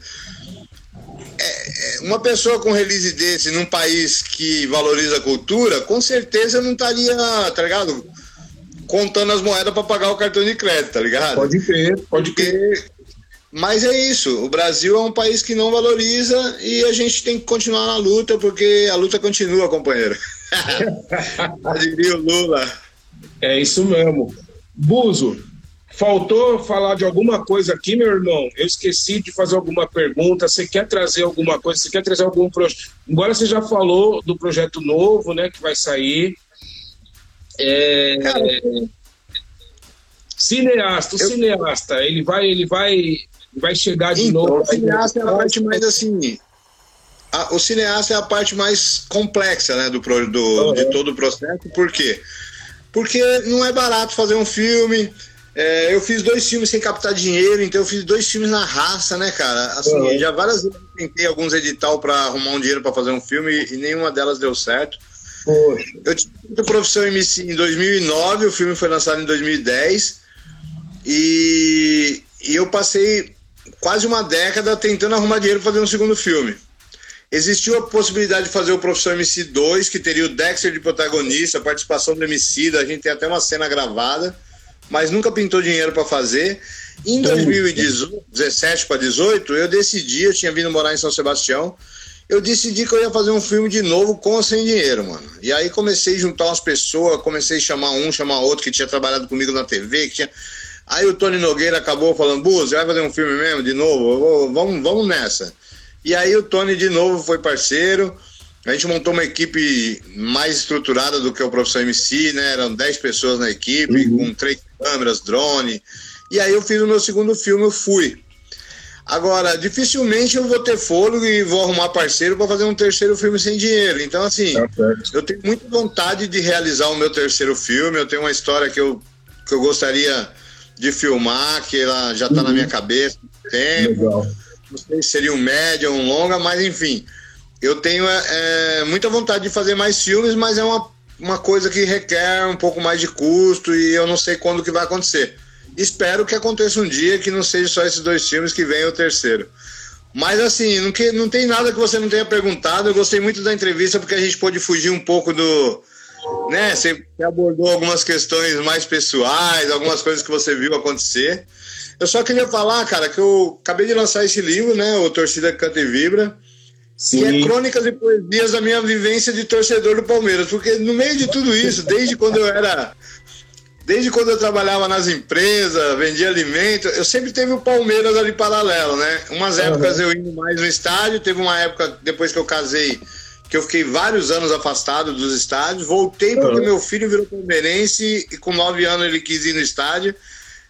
S2: É, é, uma pessoa com release desse num país que valoriza a cultura, com certeza não estaria, tá ligado? contando as moedas para pagar o cartão de crédito, tá ligado?
S1: Pode crer, pode crer.
S2: Mas é isso, o Brasil é um país que não valoriza e a gente tem que continuar na luta, porque a luta continua, companheiro. Diria o Lula.
S1: É isso mesmo. Buzo, faltou falar de alguma coisa aqui, meu irmão? Eu esqueci de fazer alguma pergunta. Você quer trazer alguma coisa? Você quer trazer algum projeto? Agora você já falou do projeto novo, né, que vai sair. É... Cineasta, o eu... cineasta, ele vai, ele vai, vai chegar de então, novo.
S2: O cineasta é a parte mais assim. A, o cineasta é a parte mais complexa, né, do, do uhum. de todo o processo. Por quê? Porque não é barato fazer um filme. É, eu fiz dois filmes sem captar dinheiro, então eu fiz dois filmes na raça, né, cara? Assim, uhum. já várias vezes eu tentei alguns edital para arrumar um dinheiro para fazer um filme e, e nenhuma delas deu certo. Poxa. Eu tive profissão MC em 2009, o filme foi lançado em 2010 e, e eu passei quase uma década tentando arrumar dinheiro para fazer um segundo filme. Existiu a possibilidade de fazer o Profissão MC 2, que teria o Dexter de protagonista, a participação do MC, a gente tem até uma cena gravada, mas nunca pintou dinheiro para fazer. Em 2017 para 18, eu decidi, eu tinha vindo morar em São Sebastião, eu decidi que eu ia fazer um filme de novo com ou sem dinheiro, mano. E aí comecei a juntar umas pessoas, comecei a chamar um, chamar outro que tinha trabalhado comigo na TV, que tinha. Aí o Tony Nogueira acabou falando, Buz, vai fazer um filme mesmo de novo? Vou, vamos, vamos nessa. E aí o Tony de novo foi parceiro. A gente montou uma equipe mais estruturada do que o Profissão MC, né? Eram 10 pessoas na equipe, uhum. com três câmeras, drone. E aí eu fiz o meu segundo filme, eu fui. Agora, dificilmente eu vou ter fôlego e vou arrumar parceiro para fazer um terceiro filme sem dinheiro. Então, assim, tá eu tenho muita vontade de realizar o meu terceiro filme. Eu tenho uma história que eu, que eu gostaria de filmar, que ela já está uhum. na minha cabeça há tempo. Legal. Não sei se seria um médio ou um longa, mas enfim. Eu tenho é, muita vontade de fazer mais filmes, mas é uma, uma coisa que requer um pouco mais de custo e eu não sei quando que vai acontecer. Espero que aconteça um dia que não seja só esses dois filmes que venha o terceiro. Mas assim, não, que, não tem nada que você não tenha perguntado. Eu gostei muito da entrevista porque a gente pôde fugir um pouco do. Né, você abordou algumas questões mais pessoais, algumas coisas que você viu acontecer. Eu só queria falar, cara, que eu acabei de lançar esse livro, né? O Torcida Canta e Vibra. Sim. Que é crônicas e poesias da minha vivência de torcedor do Palmeiras. Porque no meio de tudo isso, desde quando eu era Desde quando eu trabalhava nas empresas, vendia alimento, eu sempre teve o Palmeiras ali paralelo, né? Umas épocas eu indo mais no estádio, teve uma época depois que eu casei que eu fiquei vários anos afastado dos estádios, voltei porque uhum. meu filho virou palmeirense e com nove anos ele quis ir no estádio.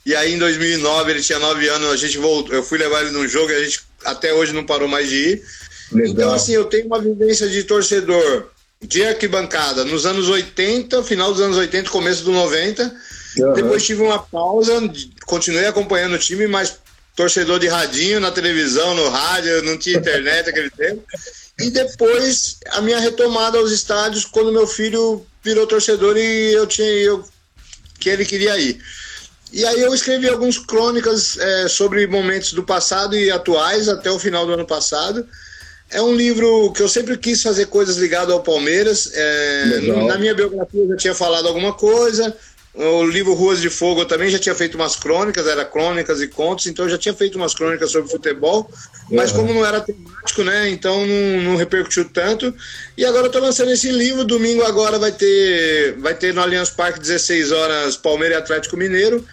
S2: E aí em 2009 ele tinha nove anos, a gente voltou, eu fui levar ele num jogo e a gente até hoje não parou mais de ir. Legal. Então assim, eu tenho uma vivência de torcedor de arquibancada nos anos 80, final dos anos 80, começo do 90 Uhum. Depois tive uma pausa, continuei acompanhando o time, mas torcedor de radinho na televisão, no rádio, não tinha internet aquele tempo. E depois a minha retomada aos estádios quando meu filho virou torcedor e eu tinha eu, que ele queria ir. E aí eu escrevi algumas crônicas é, sobre momentos do passado e atuais até o final do ano passado. É um livro que eu sempre quis fazer coisas ligadas ao Palmeiras. É, na minha biografia eu já tinha falado alguma coisa. O livro Ruas de Fogo eu também já tinha feito umas crônicas, era crônicas e contos, então eu já tinha feito umas crônicas sobre futebol, mas uhum. como não era temático, né, então não, não repercutiu tanto. E agora eu tô lançando esse livro, domingo agora vai ter vai ter no Allianz Parque 16 horas Palmeiras e Atlético Mineiro.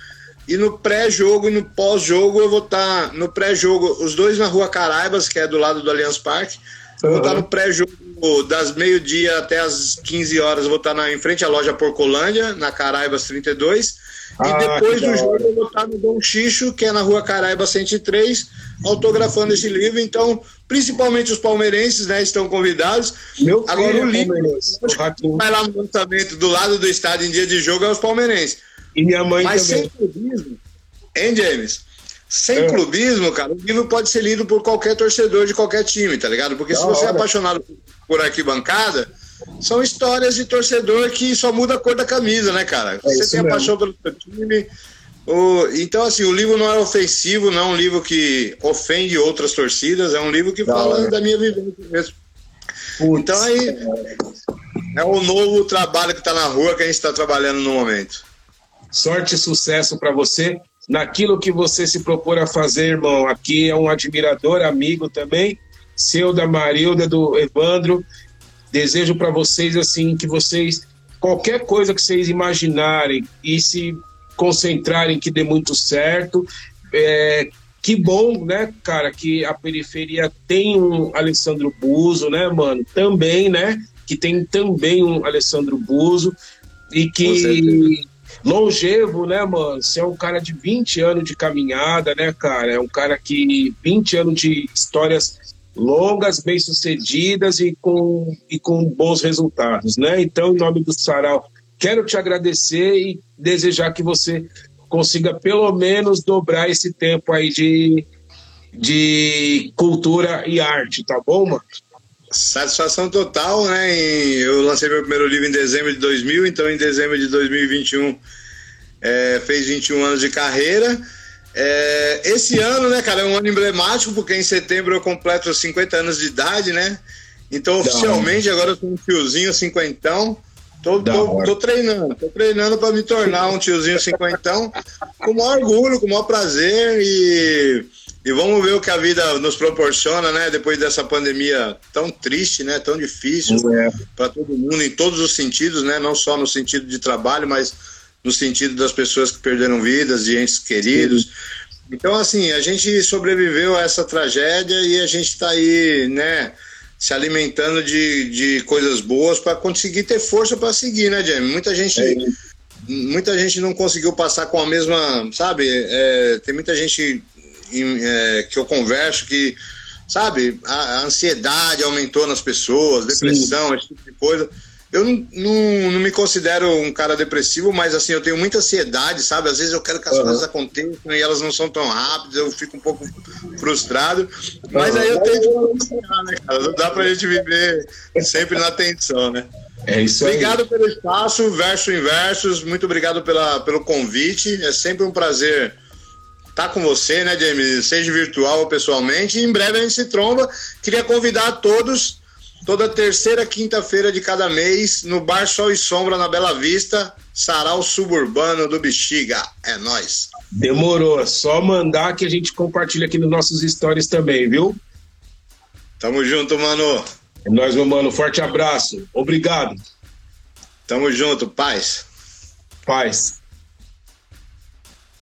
S2: E no pré-jogo e no pós-jogo eu vou estar tá no pré-jogo, os dois na Rua Caraibas, que é do lado do Allianz Parque. Eu vou estar tá no pré-jogo das meio-dia até as 15 horas, eu vou estar na, em frente à loja Porcolândia, na Caraibas 32. Ah, e depois do jogo eu vou estar no Dom Xixo, que é na Rua Caraibas 103, autografando esse livro. Então, principalmente os palmeirenses, né, estão convidados. Meu Agora o é livro vai lá no lançamento do lado do estádio em dia de jogo é os palmeirenses.
S1: E minha mãe
S2: Mas
S1: também.
S2: sem clubismo, hein, James? Sem é. clubismo, cara, o livro pode ser lido por qualquer torcedor de qualquer time, tá ligado? Porque da se você é hora. é apaixonado por arquibancada, são histórias de torcedor que só muda a cor da camisa, né, cara? É você tem a paixão pelo seu time. O... Então, assim, o livro não é ofensivo, não é um livro que ofende outras torcidas, é um livro que da fala hora. da minha vivência mesmo. Putz. Então aí é o novo trabalho que está na rua que a gente está trabalhando no momento.
S1: Sorte e sucesso para você naquilo que você se propor a fazer, irmão. Aqui é um admirador, amigo também, seu da Marilda, do Evandro. Desejo para vocês assim que vocês qualquer coisa que vocês imaginarem e se concentrarem que dê muito certo. É, que bom, né, cara, que a periferia tem um Alessandro Buzo, né, mano? Também, né? Que tem também um Alessandro Buzo e que longevo, né, mano? Você é um cara de 20 anos de caminhada, né, cara? É um cara que 20 anos de histórias longas, bem-sucedidas e com, e com bons resultados, né? Então, em nome do Sarau, quero te agradecer e desejar que você consiga pelo menos dobrar esse tempo aí de, de cultura e arte, tá bom, mano?
S2: Satisfação total, né? Eu lancei meu primeiro livro em dezembro de 2000, então em dezembro de 2021 é, fez 21 anos de carreira. É, esse ano, né, cara, é um ano emblemático, porque em setembro eu completo 50 anos de idade, né? Então, oficialmente, agora eu sou um tiozinho cinquentão. Tô, tô, tô, treinando, tô treinando para me tornar um tiozinho cinquentão com o maior orgulho, com o maior prazer e e vamos ver o que a vida nos proporciona, né? Depois dessa pandemia tão triste, né? Tão difícil é. para todo mundo, em todos os sentidos, né? Não só no sentido de trabalho, mas no sentido das pessoas que perderam vidas, de entes queridos. Então, assim, a gente sobreviveu a essa tragédia e a gente está aí, né? Se alimentando de, de coisas boas para conseguir ter força para seguir, né, Jamie? Muita gente. É. Muita gente não conseguiu passar com a mesma, sabe? É, tem muita gente é, que eu converso que, sabe, a, a, ansiedade aumentou nas pessoas, depressão, Sim. esse tipo de coisa. Eu não, não, não, me considero um cara depressivo, mas assim, eu tenho muita ansiedade, sabe? Às vezes eu quero que as uhum. coisas aconteçam e elas não são tão rápidas, eu fico um pouco frustrado. Mas uhum. aí eu tento né, cara? Não dá pra gente viver sempre na tensão, né?
S1: É isso
S2: obrigado aí. pelo espaço, verso em versos. Muito obrigado pela, pelo convite. É sempre um prazer tá com você, né, James? Seja virtual ou pessoalmente. E em breve a gente se tromba. Queria convidar a todos, toda terceira quinta-feira de cada mês, no Bar Sol e Sombra, na Bela Vista, Sarau Suburbano do Bexiga. É nós.
S1: Demorou. É só mandar que a gente compartilha aqui nos nossos stories também, viu?
S2: Tamo junto, mano.
S1: É nóis, meu mano. Forte abraço. Obrigado.
S2: Tamo junto. Paz.
S1: Paz.